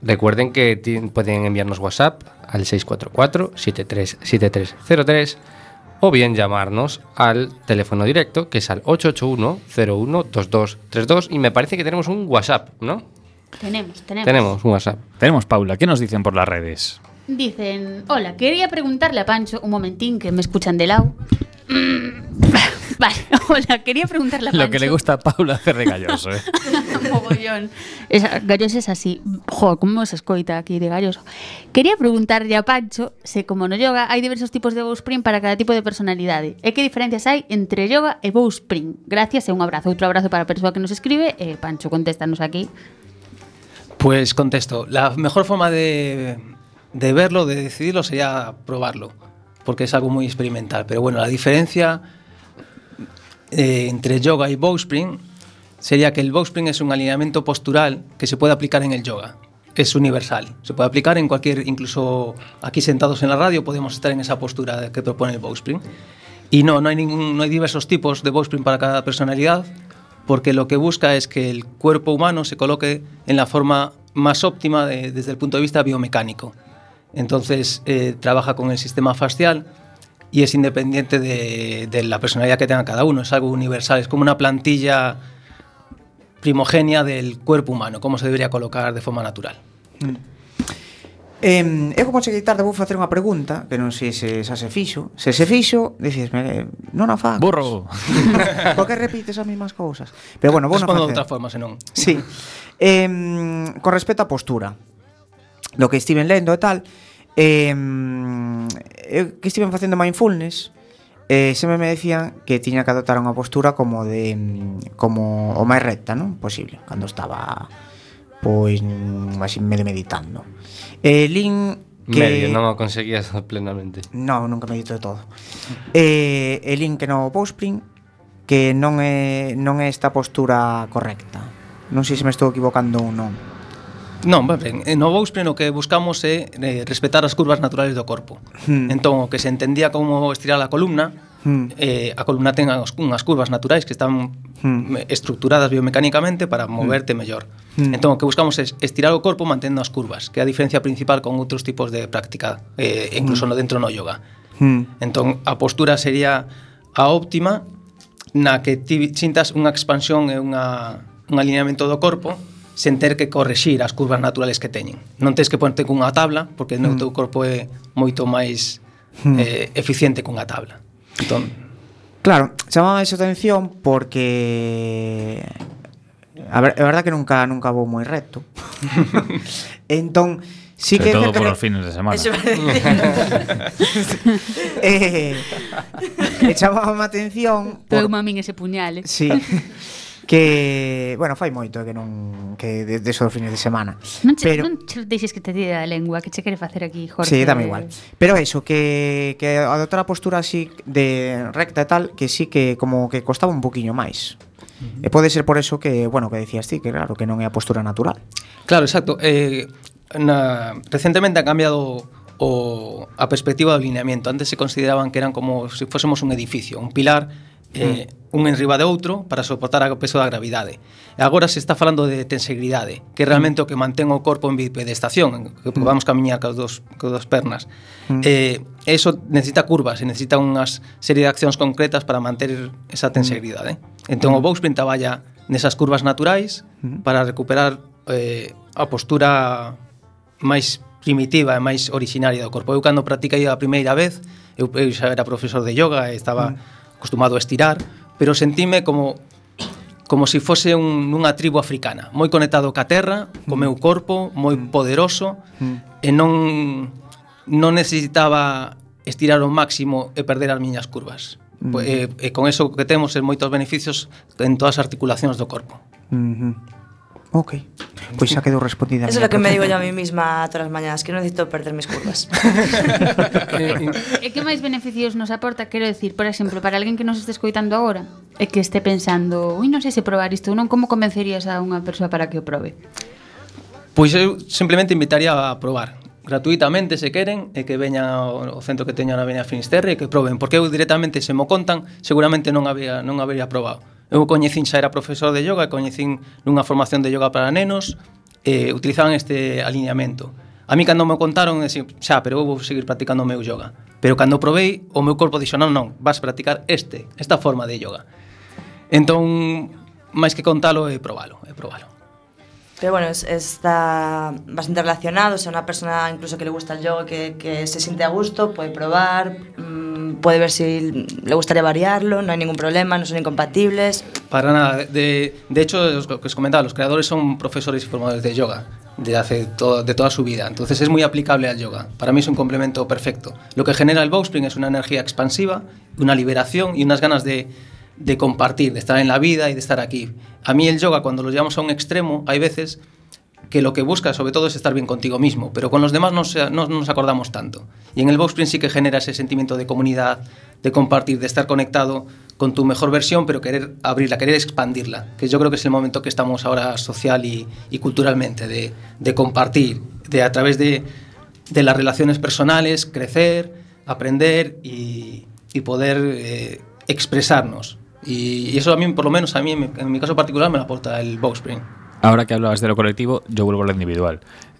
Recuerden que pueden enviarnos WhatsApp al 644-737303 o bien llamarnos al teléfono directo que es al 881-012232 y me parece que tenemos un WhatsApp, ¿no? Tenemos, tenemos. Tenemos un WhatsApp. Tenemos Paula, ¿qué nos dicen por las redes? Dicen, hola, quería preguntarle a Pancho, un momentín, que me escuchan de lado. vale, hola, quería preguntarle a Pancho. Lo que le gusta a Paula hacer de galloso, ¿eh? Mogollón. Esa, galloso es así. Jo, como se escoita aquí de galloso. Quería preguntarle a Pancho se como no yoga hai diversos tipos de bowspring para cada tipo de personalidade. E que diferencias hai entre yoga e bowspring? Gracias e un abrazo. Outro abrazo para a persoa que nos escribe. E Pancho, contéstanos aquí. Pues contesto, la mejor forma de, de verlo, de decidirlo, sería probarlo, porque es algo muy experimental. Pero bueno, la diferencia eh, entre yoga y bowspring sería que el bowspring es un alineamiento postural que se puede aplicar en el yoga. Es universal, se puede aplicar en cualquier, incluso aquí sentados en la radio podemos estar en esa postura que propone el bowspring. Y no, no hay, ningún, no hay diversos tipos de bowspring para cada personalidad, porque lo que busca es que el cuerpo humano se coloque en la forma más óptima de- desde el punto de vista biomecánico. Entonces eh, trabaja con el sistema facial y es independiente de, de, la personalidad que tenga cada uno, es algo universal, es como una plantilla primogénea del cuerpo humano, como se debería colocar de forma natural. Mm. Eh, eu como secretario vou facer unha pregunta Que non sei se xa se fixo. Se se fixo, dices eh, Non a fagas Burro Porque repites as mesmas cousas? Pero bueno, vou non facer de outra forma, senón. Sí. Eh, Con respecto á postura. Lo que estiven lendo e tal Eh, eu que estiven facendo mindfulness, eh, sempre me decían que tiña que adoptar unha postura como de como o máis recta, non? Posible, cando estaba pois así medio meditando. Eh, lin que medio, non o conseguías plenamente. Non, nunca medito de todo. Eh, e lin que no Bowspring que non é non é esta postura correcta. Non sei se me estou equivocando ou non. Non, ben, eh, no Bowspring o que buscamos é eh, respetar as curvas naturais do corpo. Hmm. Entón, o que se entendía como estirar a columna, hmm. eh, a columna ten unhas curvas naturais que están hmm. estructuradas biomecánicamente para moverte hmm. mellor. Hmm. Entón, o que buscamos é estirar o corpo mantendo as curvas, que é a diferencia principal con outros tipos de práctica, eh, incluso hmm. no dentro no yoga. Hmm. Entón, a postura sería a óptima na que ti sintas unha expansión e unha, un alineamento do corpo sen ter que correxir as curvas naturales que teñen. Non tens que ponerte cunha tabla, porque mm. o hmm. teu corpo é moito máis mm. eh, eficiente cunha tabla. Entón... Claro, chamaba esa atención porque A ver, é verdad que nunca nunca vou moi recto. entón, sí Sobre que todo por os fines de semana. eh, e chamaba a atención por... Eu mamín ese puñal, eh. Sí. que, bueno, fai moito que non que de, de esos fines de semana. Non che, pero, non che deixes que te tire a lengua, que che quere facer aquí, Jorge. Sí, dame igual. Pero eso, que, que adoptar a postura así de recta e tal, que sí que como que costaba un poquinho máis. E pode ser por eso que, bueno, que decías ti, que claro, que non é a postura natural. Claro, exacto. Eh, na, recentemente ha cambiado o, a perspectiva do alineamiento. Antes se consideraban que eran como se si fósemos un edificio, un pilar eh, un enriba de outro para soportar o peso da gravidade. E agora se está falando de tensegridade, que é realmente o que mantén o corpo en bipedestación, que mm. vamos camiñar coas dos, coas dos pernas. Mm. Eh, eso necesita curvas, e necesita unhas serie de accións concretas para manter esa tensegridade. Eh. Mm. Entón o o bowspring traballa nesas curvas naturais para recuperar eh, a postura máis primitiva e máis originaria do corpo. Eu cando practiquei a primeira vez, eu, eu xa era profesor de yoga e estaba mm acostumado a estirar, pero sentime como como se si fose un, nunha tribo africana, moi conectado ca terra, co meu mm. corpo, moi mm. poderoso, mm. e non non necesitaba estirar o máximo e perder as miñas curvas. Mm. E, eh, e con eso que temos é moitos beneficios en todas as articulacións do corpo. Mm. Ok. Pois xa quedou respondida. Eso é o que me digo yo a mí misma todas as mañanas, que non necesito perder mis curvas. e que máis beneficios nos aporta, quero decir, por exemplo, para alguén que nos este escoitando agora, e que este pensando, ui, non sei se probar isto ou non, como convencerías a unha persoa para que o probe? Pois eu simplemente invitaría a probar gratuitamente se queren e que veña o centro que teña na Avenida Finisterre e que proben, porque eu directamente se mo contan seguramente non había non habería probado. Eu coñecín xa era profesor de yoga, coñecín nunha formación de yoga para nenos, e utilizaban este alineamento. A mí cando me contaron, dixen, xa, pero eu vou seguir practicando o meu yoga. Pero cando probei, o meu corpo dixo, non, non, vas practicar este, esta forma de yoga. Entón, máis que contalo, é probalo, é probalo. Pero bueno, es- está bastante relacionado. O sea, una persona incluso que le gusta el yoga, que, se siente a gusto, puede probar, mm, puede ver si le gustaría variarlo, no hay ningún problema, no son incompatibles. Para nada. De, hecho, os que os comentaba, los creadores son profesores y formadores de yoga de hace de toda su vida. Entonces es muy aplicable al yoga. Para mí es un complemento perfecto. Lo que genera el bowspring es una energía expansiva, una liberación y unas ganas de, de compartir, de estar en la vida y de estar aquí. A mí el yoga, cuando lo llevamos a un extremo, hay veces que lo que busca sobre todo es estar bien contigo mismo, pero con los demás no, nos acordamos tanto. Y en el Bowspring sí que genera ese sentimiento de comunidad, de compartir, de estar conectado con tu mejor versión, pero querer abrirla, querer expandirla, que yo creo que es el momento que estamos ahora social y, culturalmente, de, compartir, de a través de, de las relaciones personales, crecer, aprender y, y poder eh, expresarnos. Y, y eso a mí, por lo menos a mí, en mi, caso particular, me lo aporta el Bowspring. Ahora que hablabas de lo colectivo, yo vuelvo a lo individual.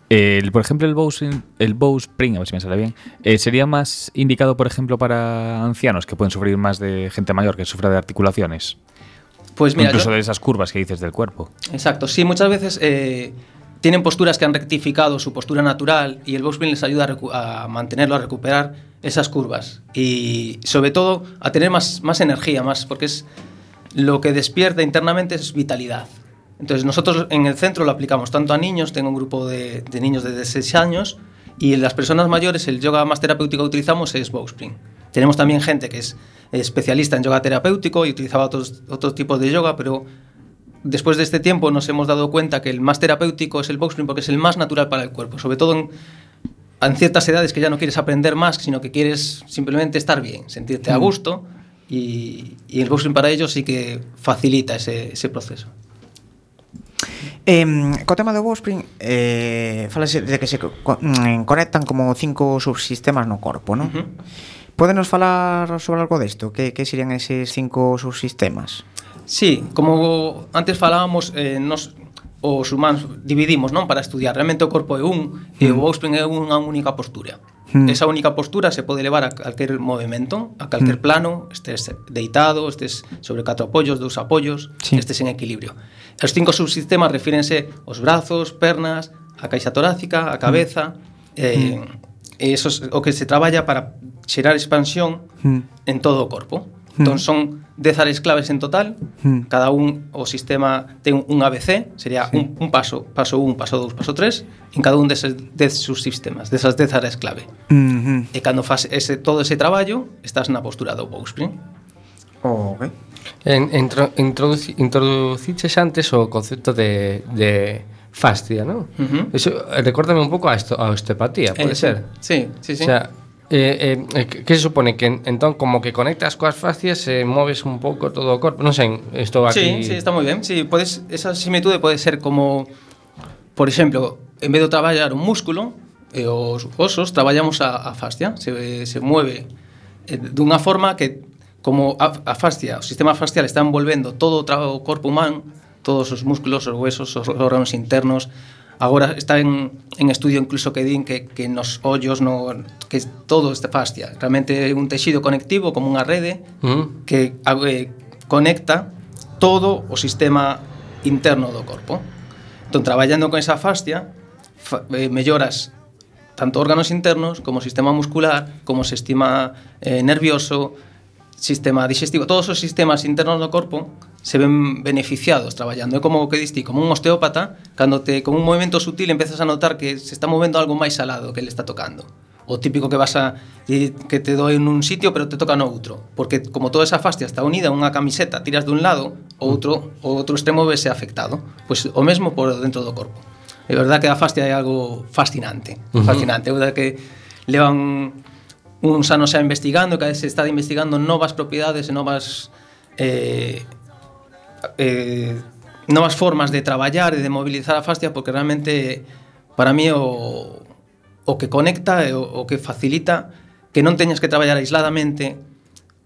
El- por ejemplo, el bowspring, el bowspring, a ver si me sale bien, eh, sería más indicado, por ejemplo, para ancianos que pueden sufrir más de gente mayor que sufra de articulaciones. Pues mira, incluso yo- de esas curvas que dices del cuerpo. Exacto, sí, muchas veces eh, tienen posturas que han rectificado su postura natural y el Bowspring les ayuda a, mantenerlo, a recuperar esas curvas y sobre todo a tener más, más energía, más porque es lo que despierta internamente es vitalidad. Entonces nosotros en el centro lo aplicamos tanto a niños, tengo un grupo de, de niños de 6 años y en las personas mayores el yoga más terapéutico que utilizamos es Bowspring. Tenemos también gente que es especialista en yoga terapéutico y utilizaba otros, otros tipos de yoga, pero después de este tiempo nos hemos dado cuenta que el más terapéutico es el Bowspring porque es el más natural para el cuerpo, sobre todo en, en ciertas edades que ya no quieres aprender más, sino que quieres simplemente estar bien, sentirte a Mm. gusto y, y el Bowspring para ellos sí que facilita ese, ese proceso. Eh, co tema do Bowspring eh, falase de que se co- mm, conectan como cinco subsistemas no corpo, non? Ujú. Podenos falar sobre algo desto? Que, que serían eses cinco subsistemas? Sí, como antes falábamos, eh, nos os humanos dividimos, non, para estudiar. Realmente o corpo é un mm. e o mm. Bowspring é unha única postura. Mm. Esa única postura se pode levar a calquer movimento, a calquer mm. plano, estes deitado, estes sobre catro apoios, dous apoios, sí. estes en equilibrio. Os cinco subsistemas refírense aos brazos, pernas, a caixa torácica, a cabeza, mm. eh, mm. eso é o que se traballa para xerar expansión mm. en todo o corpo. Hmm. Entón son 10 áreas claves en total. Mm. Cada un o sistema ten un ABC, sería sí. un, un paso, paso 1, paso 2, paso 3, en cada un deses 10 subsistemas, desas 10 áreas clave. Mm. E cando faz ese todo ese traballo, estás na postura do Bowspring. Ok. En, entro, introduci, introduciches antes o concepto de, de fascia, ¿no? Uh -huh. Eso recórdame un pouco a, esto, a osteopatía, pode eh, ser? Sí, sí, sí. O sea, Eh, eh, eh que se supone que entón como que conectas coas fascias e eh, moves un pouco todo o corpo, non sei, isto aquí. Sí, sí, está moi ben. Sí, podes esa similitude pode ser como por exemplo, en vez de traballar un músculo, eh, os osos traballamos a, a fascia, se se mueve eh, dunha forma que como a, a fascia, o sistema fascial está envolvendo todo o, tra o corpo humano, todos os músculos, os huesos, os órganos internos, Agora está en, en estudio incluso que din que, que nos ollos, no, que todo este fascia. Realmente é un tecido conectivo como unha rede mm. que eh, conecta todo o sistema interno do corpo. Entón, traballando con esa fascia, fa, eh, melloras tanto órganos internos como sistema muscular, como sistema eh, nervioso, sistema digestivo, todos os sistemas internos do corpo se ven beneficiados traballando. É como o que diste, como un osteópata, cando te, con un movimento sutil empezas a notar que se está movendo algo máis alado que le está tocando. O típico que vas a que te doi nun sitio pero te toca no outro, porque como toda esa fascia está unida a unha camiseta, tiras dun lado, outro, o outro extremo vese afectado. Pois o mesmo por dentro do corpo. É verdad que a fascia é algo fascinante, fascinante, é verdad que levan uns anos xa investigando, que se está investigando novas propiedades e novas eh, eh, novas formas de traballar e de mobilizar a fascia porque realmente para mí o, o que conecta e o, o que facilita que non teñas que traballar aisladamente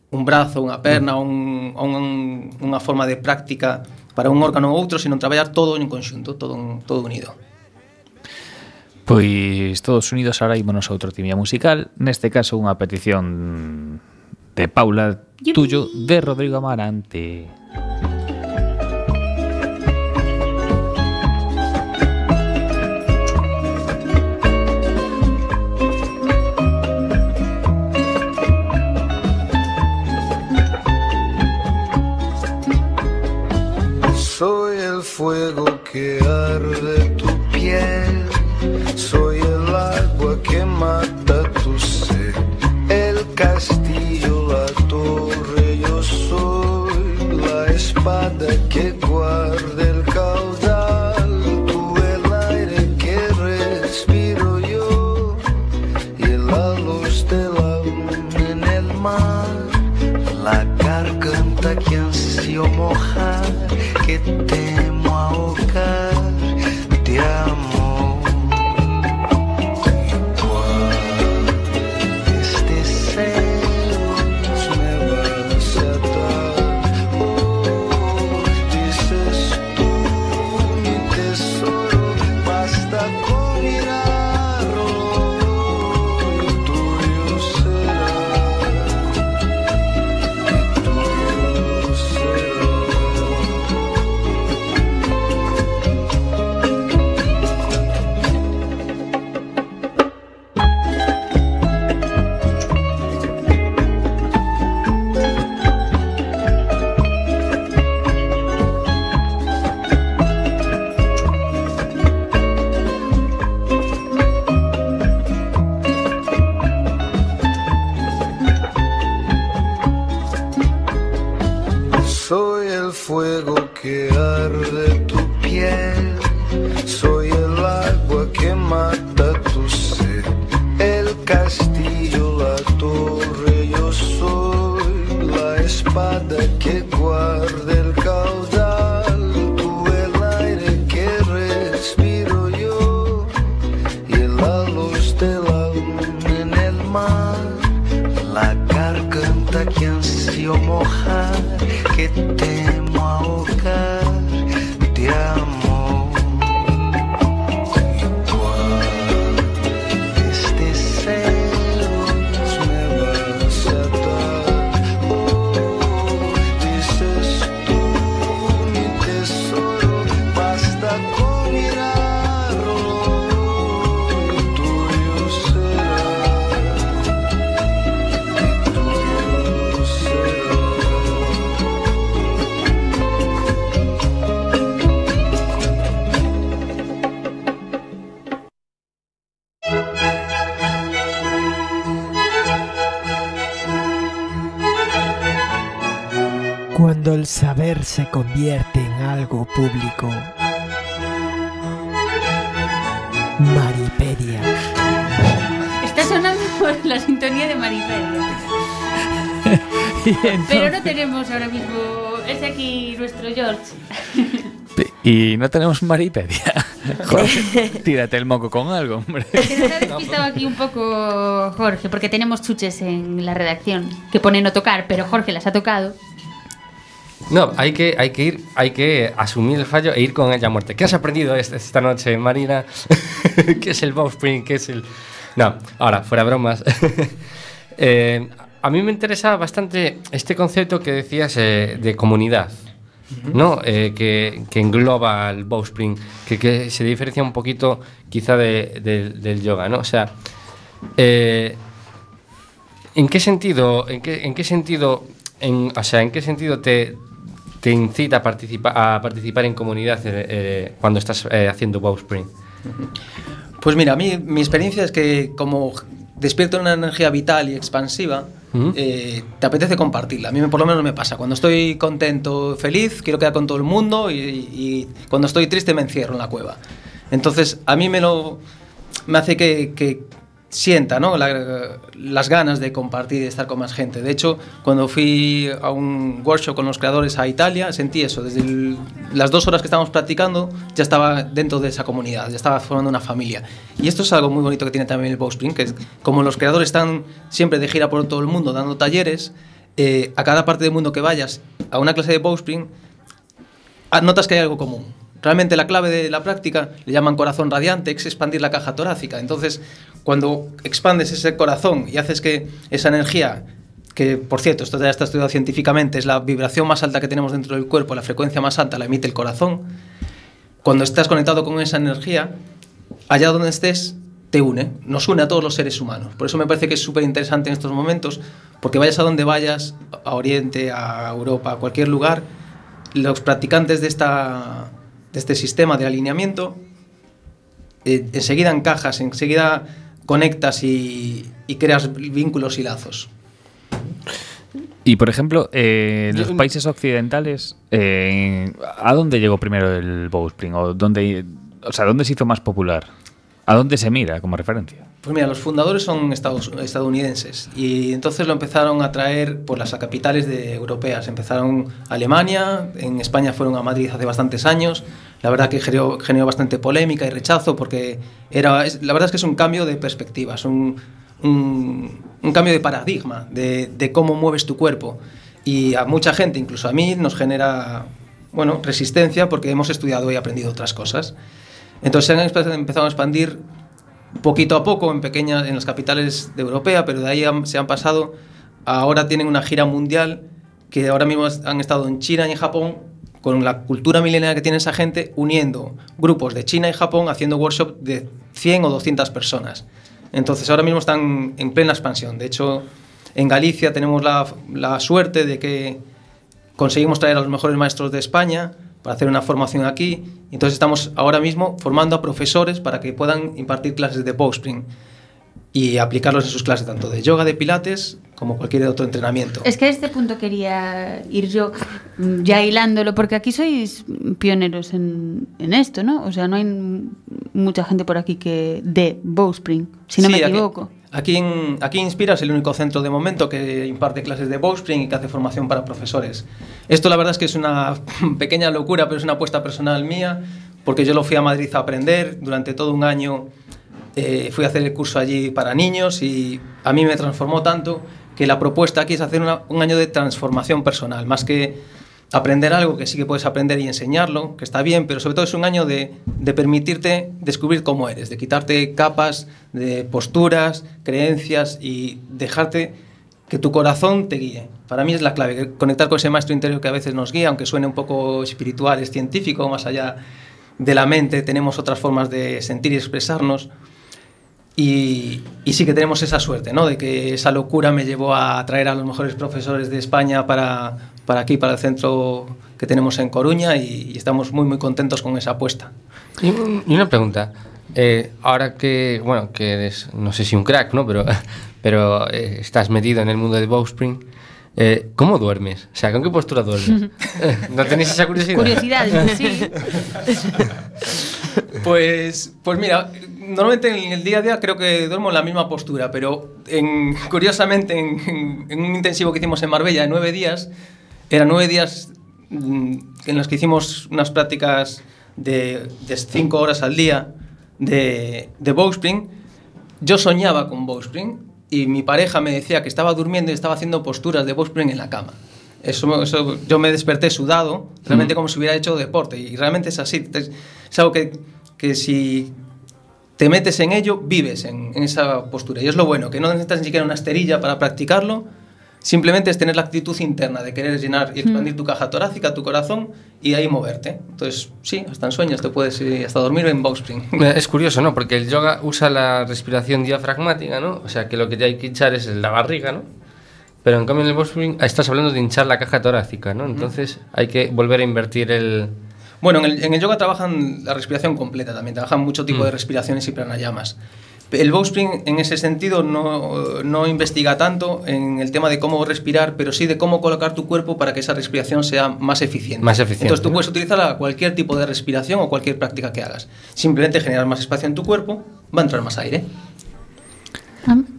un brazo, unha perna, un, un, unha forma de práctica para un órgano ou outro, sino traballar todo en conxunto, todo, un, todo unido. Pois todos unidos ahora ímonos a outro timia musical, neste caso unha petición de Paula Yupi. tuyo de Rodrigo Amarante. Yupi. Fuego que arde tu piel, soy el agua que mata tu sed, el castillo, la torre, yo soy la espada que guarda el caudal, tú el aire que respiro yo y la luz de la luna en el mar, la garganta que ansio mojar, que temo Maripedia. Está sonando la sintonía de Maripedia. Pero no tenemos ahora mismo. Es aquí nuestro George. Y no tenemos Maripedia Joder, tírate el moco con algo, hombre. Que nos ha despistado aquí un poco Jorge, porque tenemos chuches en la redacción que pone no tocar, pero Jorge las ha tocado. No, hay que, hay que ir, hay que asumir el fallo e ir con ella a muerte. ¿Qué has aprendido esta, esta noche, Marina? ¿Qué es el bowspring? ¿Qué es el...? No, ahora, fuera bromas. Eh, a mí me interesa bastante este concepto que decías eh, de comunidad, ¿no? Eh, que, que engloba el bowspring, que, que se diferencia un poquito quizá de- de- del yoga, ¿no? O sea, ¿En qué sentido, en qué, en qué sentido, en, o sea, en qué sentido te, te incita a, participa- a participar en comunidad cuando estás haciendo Bowspring? Pues mira, a mí mi experiencia es que como despierta una energía vital y expansiva, eh, te apetece compartirla. A mí por lo menos me pasa. Cuando estoy contento, feliz, quiero quedar con todo el mundo y, y cuando estoy triste me encierro en la cueva. Entonces, a mí me lo me hace que, que sienta ¿no? La- las ganas de compartir y estar con más gente. De hecho, cuando fui a un workshop con los creadores a Italia, sentí eso. Desde las dos horas que estábamos practicando, ya estaba dentro de esa comunidad, ya estaba formando una familia. Y esto es algo muy bonito que tiene también el Bowspring, que es como los creadores están siempre de gira por todo el mundo dando talleres, eh, a cada parte del mundo que vayas a una clase de Bowspring, notas que hay algo común. Realmente la clave de la práctica le llaman corazón radiante, es expandir la caja torácica. Entonces, cuando expandes ese corazón y haces que esa energía, que por cierto, esto ya está estudiado científicamente, es la vibración más alta que tenemos dentro del cuerpo, la frecuencia más alta la emite el corazón, cuando estás conectado con esa energía, allá donde estés, te une, nos une a todos los seres humanos. Por eso me parece que es súper interesante en estos momentos, porque vayas a donde vayas, a Oriente, a Europa, a cualquier lugar, los practicantes de, esta, de este sistema de alineamiento, eh, enseguida encajas, enseguida conectas y, y creas vínculos y lazos. Y por ejemplo, eh, en los países occidentales, eh, ¿a dónde llegó primero el bowspring? ¿O, dónde, o sea, ¿dónde se hizo más popular? ¿A dónde se mira como referencia? Pues mira, los fundadores son estados- estadounidenses y entonces lo empezaron a traer por las capitales de europeas. Empezaron a Alemania, en España fueron a Madrid hace bastantes años. La verdad que generó, generó bastante polémica y rechazo porque era, es- la verdad es que es un cambio de perspectiva, es un, un- un cambio de paradigma de, de cómo mueves tu cuerpo. Y a mucha gente, incluso a mí, nos genera bueno, resistencia porque hemos estudiado y aprendido otras cosas. Entonces se han empe- empezado a expandir poquito a poco en pequeñas en las capitales de Europea, pero de ahí se han pasado ahora tienen una gira mundial que ahora mismo han estado en China y en Japón con la cultura milenaria que tiene esa gente uniendo grupos de China y Japón haciendo workshop de 100 o 200 personas. Entonces ahora mismo están en plena expansión. De hecho, en Galicia tenemos la, la suerte de que conseguimos traer a los mejores maestros de España para hacer una formación aquí. Entonces estamos ahora mismo formando a profesores para que puedan impartir clases de Bowspring y aplicarlos en sus clases tanto de yoga, de pilates, como cualquier otro entrenamiento. Es que a este punto quería ir yo mm, ya hilándolo, porque aquí sois pioneros en, en esto, ¿no? O sea, no hay mucha gente por aquí que dé Bowspring, si no Sí, me equivoco. Aquí, en, aquí Inspira es el único centro de momento que imparte clases de Bowspring y que hace formación para profesores. Esto la verdad es que es una pequeña locura, pero es una apuesta personal mía, porque yo lo fui a Madrid a aprender durante todo un año. eh, fui a hacer el curso allí para niños y a mí me transformó tanto que la propuesta aquí es hacer un año de transformación personal, más que aprender algo que sí que puedes aprender y enseñarlo, que está bien, pero sobre todo es un año de, de permitirte descubrir cómo eres, de quitarte capas de posturas, creencias y dejarte que tu corazón te guíe. Para mí es la clave, conectar con ese maestro interior que a veces nos guía, aunque suene un poco espiritual, es científico, más allá de la mente, tenemos otras formas de sentir y expresarnos. Y, y sí que tenemos esa suerte, ¿no? De que esa locura me llevó a traer a los mejores profesores de España para, para aquí, para el centro que tenemos en Coruña y, y estamos muy, muy contentos con esa apuesta. Y, y una pregunta. Eh, ahora que, bueno, que eres, no sé si un crack, ¿no? Pero, pero eh, estás metido en el mundo de Bowspring, eh, ¿cómo duermes? O sea, ¿con qué postura duermes? ¿No tenéis esa curiosidad? Curiosidad, sí. Pues, pues mira, normalmente en el día a día creo que duermo en la misma postura, pero en- curiosamente en, en- en un intensivo que hicimos en Marbella de nueve días, eran nueve días mm, en los que hicimos unas prácticas de 5 horas al día de, de bowspring, yo soñaba con bowspring y mi pareja me decía que estaba durmiendo y estaba haciendo posturas de bowspring en la cama. Eso, eso- yo me desperté sudado, realmente como si hubiera hecho deporte y realmente es así. Es, es algo que, que si te metes en ello, vives en, en esa postura. Y es lo bueno, que no necesitas ni siquiera una esterilla para practicarlo, simplemente es tener la actitud interna de querer llenar y expandir tu caja torácica, tu corazón y ahí moverte. Entonces, sí, hasta en sueños te puedes ir hasta dormir en bowspring. Eh, Es curioso, ¿no? Porque el yoga usa la respiración diafragmática, ¿no? O sea, que lo que te hay que hinchar es la barriga, ¿no? Pero en cambio en el bowspring estás hablando de hinchar la caja torácica, ¿no? Entonces hay que volver a invertir el... Bueno, en el, en el yoga trabajan la respiración completa también, trabajan mucho tipo de respiraciones y pranayamas. El bowspring en ese sentido no, no investiga tanto en el tema de cómo respirar, pero sí de cómo colocar tu cuerpo para que esa respiración sea más eficiente. Más eficiente, Entonces tú puedes utilizar cualquier tipo de respiración o cualquier práctica que hagas. Simplemente generar más espacio en tu cuerpo, va a entrar más aire.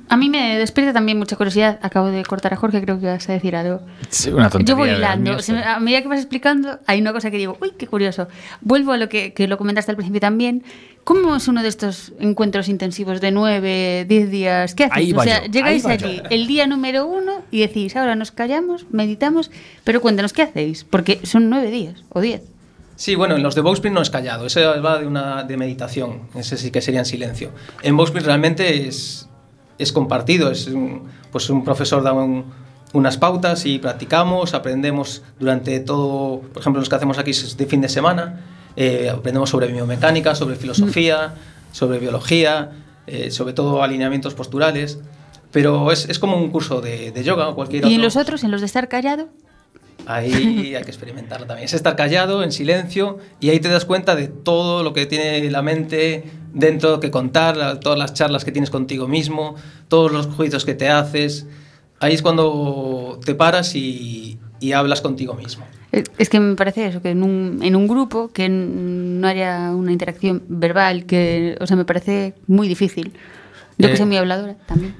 A, mí me despierta también mucha curiosidad. Acabo de cortar a Jorge, creo que vas a decir algo. Sí, una tontería Yo voy hilando. A medida que vas explicando, hay una cosa que digo, uy, qué curioso. Vuelvo a lo que, que lo comentaste al principio también. ¿Cómo es uno de estos encuentros intensivos de nueve, diez días? ¿Qué hacéis? O sea, yo, llegáis allí el día número uno y decís, ahora nos callamos, meditamos, pero cuéntanos, ¿qué hacéis? Porque son nueve días o diez. Sí, bueno, en los de Bowspring no es callado, ese va de una de meditación, ese sí que sería en silencio. En Bowspring realmente es, es compartido, es un, pues un profesor da un- unas pautas y practicamos, aprendemos durante todo, por ejemplo, los que hacemos aquí es de fin de semana, eh, aprendemos sobre biomecánica, sobre filosofía, sobre biología, eh, sobre todo alineamientos posturales, pero es, es como un curso de, de yoga o cualquier ¿Y otro. en los otros, en los de estar callado? Ahí hay que experimentarlo también. Es estar callado, en silencio, y ahí te das cuenta de todo lo que tiene la mente dentro que contar, todas las charlas que tienes contigo mismo, todos los juicios que te haces. Ahí es cuando te paras y, y hablas contigo mismo. Eh, Es que me parece eso, que en un, en un grupo que no haya una interacción verbal, que, o sea, me parece muy difícil. Yo que Eh, soy muy habladora también.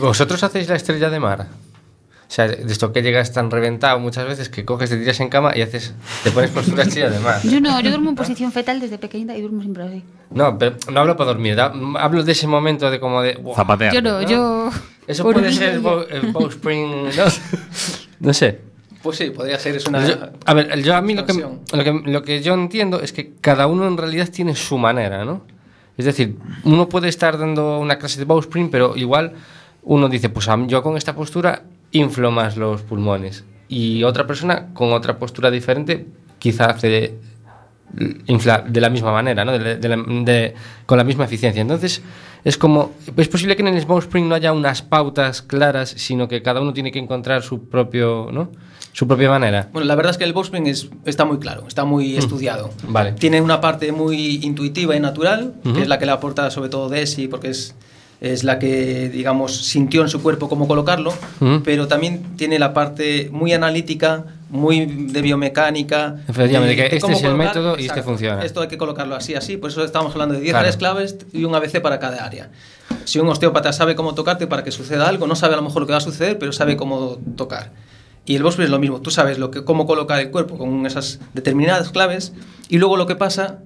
¿Vosotros hacéis la estrella de mar? O sea, de esto que llegas tan reventado muchas veces que coges, te tiras en cama y haces, te pones postura estrella de mar. Yo no, yo duermo en posición fetal desde pequeñita y duermo siempre así. No, pero no hablo para dormir, da- hablo de ese momento de como de... "Buah". Zapatear. Yo no, yo... Eso puede ser bow- eh, bowspring, ¿no? no sé. Pues sí, podría ser, es una... Yo- a ver, yo a mí lo que, lo, que, lo que yo entiendo es que cada uno en realidad tiene su manera, ¿no? Es decir, uno puede estar dando una clase de bowspring, pero igual uno dice, pues yo con esta postura inflo más los pulmones. Y otra persona con otra postura diferente quizá hace infla de la misma manera, ¿no? De con la misma eficiencia. Entonces, es como, es posible que en el bowspring no haya unas pautas claras, sino que cada uno tiene que encontrar su propio, ¿no? Su propia manera. Bueno, la verdad es que el bowspring es, está muy claro, está muy estudiado. Vale. Tiene una parte muy intuitiva y natural, que es la que le aporta sobre todo Desi, porque es, es la que, digamos, sintió en su cuerpo cómo colocarlo, pero también tiene la parte muy analítica, muy de biomecánica. Efectivamente, de- que este es el método y este funciona. Esto hay que colocarlo así, así, por eso estamos hablando de 10 Claro. áreas claves y un ABC para cada área. Si un osteópata sabe cómo tocarte para que suceda algo, no sabe a lo mejor lo que va a suceder, pero sabe cómo tocar. Y el Bowspring es lo mismo, tú sabes cómo colocar el cuerpo con esas determinadas claves y luego lo que pasa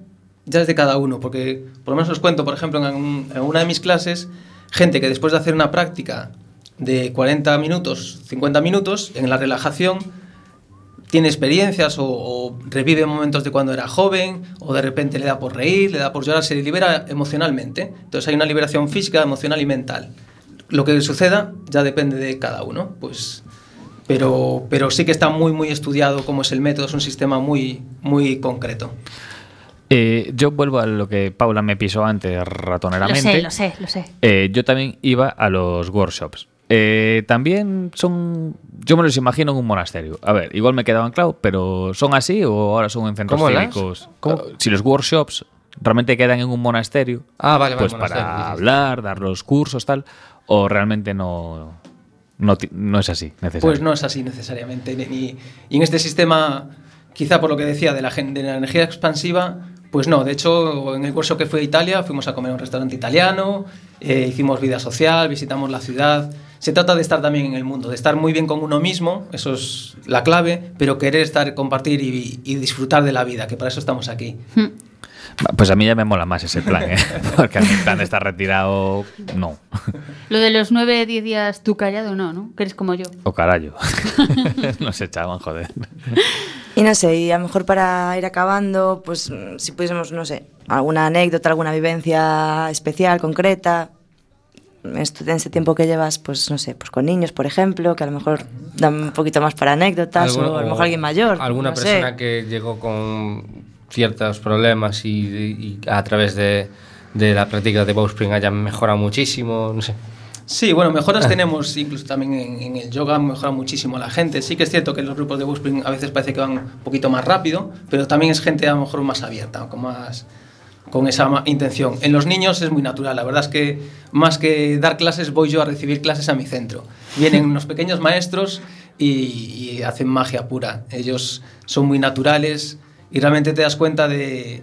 ya es de cada uno, porque por lo menos os cuento, por ejemplo, en, un- una de mis clases, gente que después de hacer una práctica de 40 minutos, 50 minutos, en la relajación, tiene experiencias o, o revive momentos de cuando era joven o de repente le da por reír, le da por llorar, se libera emocionalmente. Entonces hay una liberación física, emocional y mental. Lo que suceda ya depende de cada uno, pues pero, pero sí que está muy muy estudiado cómo es el método, es un sistema muy muy concreto. Eh, yo vuelvo a lo que Paula me pisó antes Lo ratoneramente. sé, lo sé, lo sé. Eh, yo también iba a los workshops. Eh, también son. Yo me los imagino en un monasterio. A ver, igual me quedaban claro, pero ¿son así o ahora son en centros ¿Cómo cívicos? ¿Cómo? Eh, Si los workshops realmente quedan en un monasterio, Ah, vale, vale, pues monasterio, para sí, sí. hablar, dar los cursos, tal, o realmente no, no, no es así necesario. Pues no es así necesariamente. ni- y en este sistema, quizá por lo que decía de la, de la energía expansiva, pues no. De hecho, en el curso que fue a Italia, fuimos a comer a un restaurante italiano, eh, hicimos vida social, visitamos la ciudad. Se trata de estar también en el mundo, de estar muy bien con uno mismo, eso es la clave, pero querer estar, compartir y, y disfrutar de la vida, que para eso estamos aquí. Pues a mí ya me mola más ese plan, ¿eh? Porque a mí el plan de estar retirado, no. Lo de los 9, 10 días tú callado, no, ¿no? Que eres como yo. O carajo. Nos echaban, joder. Y no sé, y a lo mejor para ir acabando, pues mm, si pudiésemos, no sé, alguna anécdota, alguna vivencia especial, concreta, en ese tiempo que llevas, pues no sé, pues con niños, por ejemplo, que a lo mejor dan un poquito más para anécdotas, o a lo mejor alguien mayor. Alguna no sé. persona que llegó con ciertos problemas y, y a través de, de la práctica de Bowspring haya mejorado muchísimo, no sé. Sí, bueno, mejoras tenemos incluso también en, en el yoga, mejora muchísimo la gente. Sí que es cierto que los grupos de Bullspring a veces parece que van un poquito más rápido, pero también es gente a lo mejor más abierta, con más con esa intención. En los niños es muy natural, la verdad es que más que dar clases voy yo a recibir clases a mi centro. Vienen unos pequeños maestros y, y hacen magia pura. Ellos son muy naturales y realmente te das cuenta de,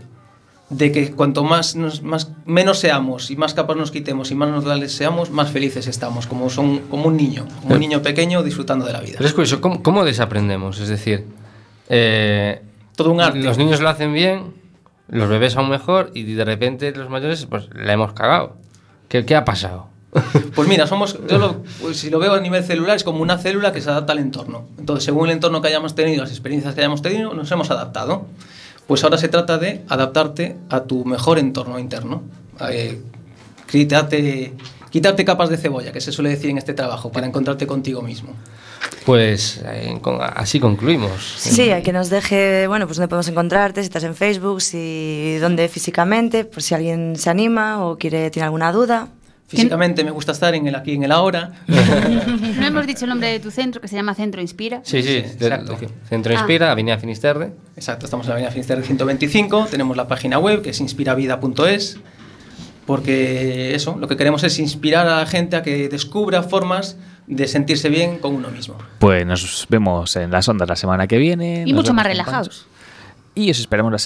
de que cuanto más, nos- más menos seamos y más capas nos quitemos y más naturales seamos, más felices estamos, como son como un niño, como un niño pequeño disfrutando de la vida. Pero es curioso, ¿cómo, cómo desaprendemos? Es decir, eh, Todo un arte. Los niños lo hacen bien, los bebés aún mejor y de repente los mayores pues la hemos cagado. ¿Qué, qué ha pasado? Pues mira, somos, yo lo- pues si lo veo a nivel celular, es como una célula que se adapta al entorno. Entonces, según el entorno que hayamos tenido, las experiencias que hayamos tenido, nos hemos adaptado. Pues ahora se trata de adaptarte a tu mejor entorno interno. Eh, quitarte, quitarte capas de cebolla, que se suele decir en este trabajo, para encontrarte contigo mismo. Pues eh, con- así concluimos. Sí, a que nos deje, bueno, pues dónde podemos encontrarte, si estás en Facebook, si dónde físicamente, por si alguien se anima o quiere, tiene alguna duda. Físicamente me gusta estar en el aquí y en el ahora. No hemos dicho el nombre de tu centro, que se llama Centro Inspira. Sí, sí, exacto. Centro Ah. Inspira, Avenida Finisterre. Exacto, estamos en la Avenida Finisterre 125, tenemos la página web que es inspiravida.es, porque eso, lo que queremos es inspirar a la gente a que descubra formas de sentirse bien con uno mismo. Pues nos vemos en las ondas la semana que viene. Y Nos mucho más relajados. Y os esperamos la semana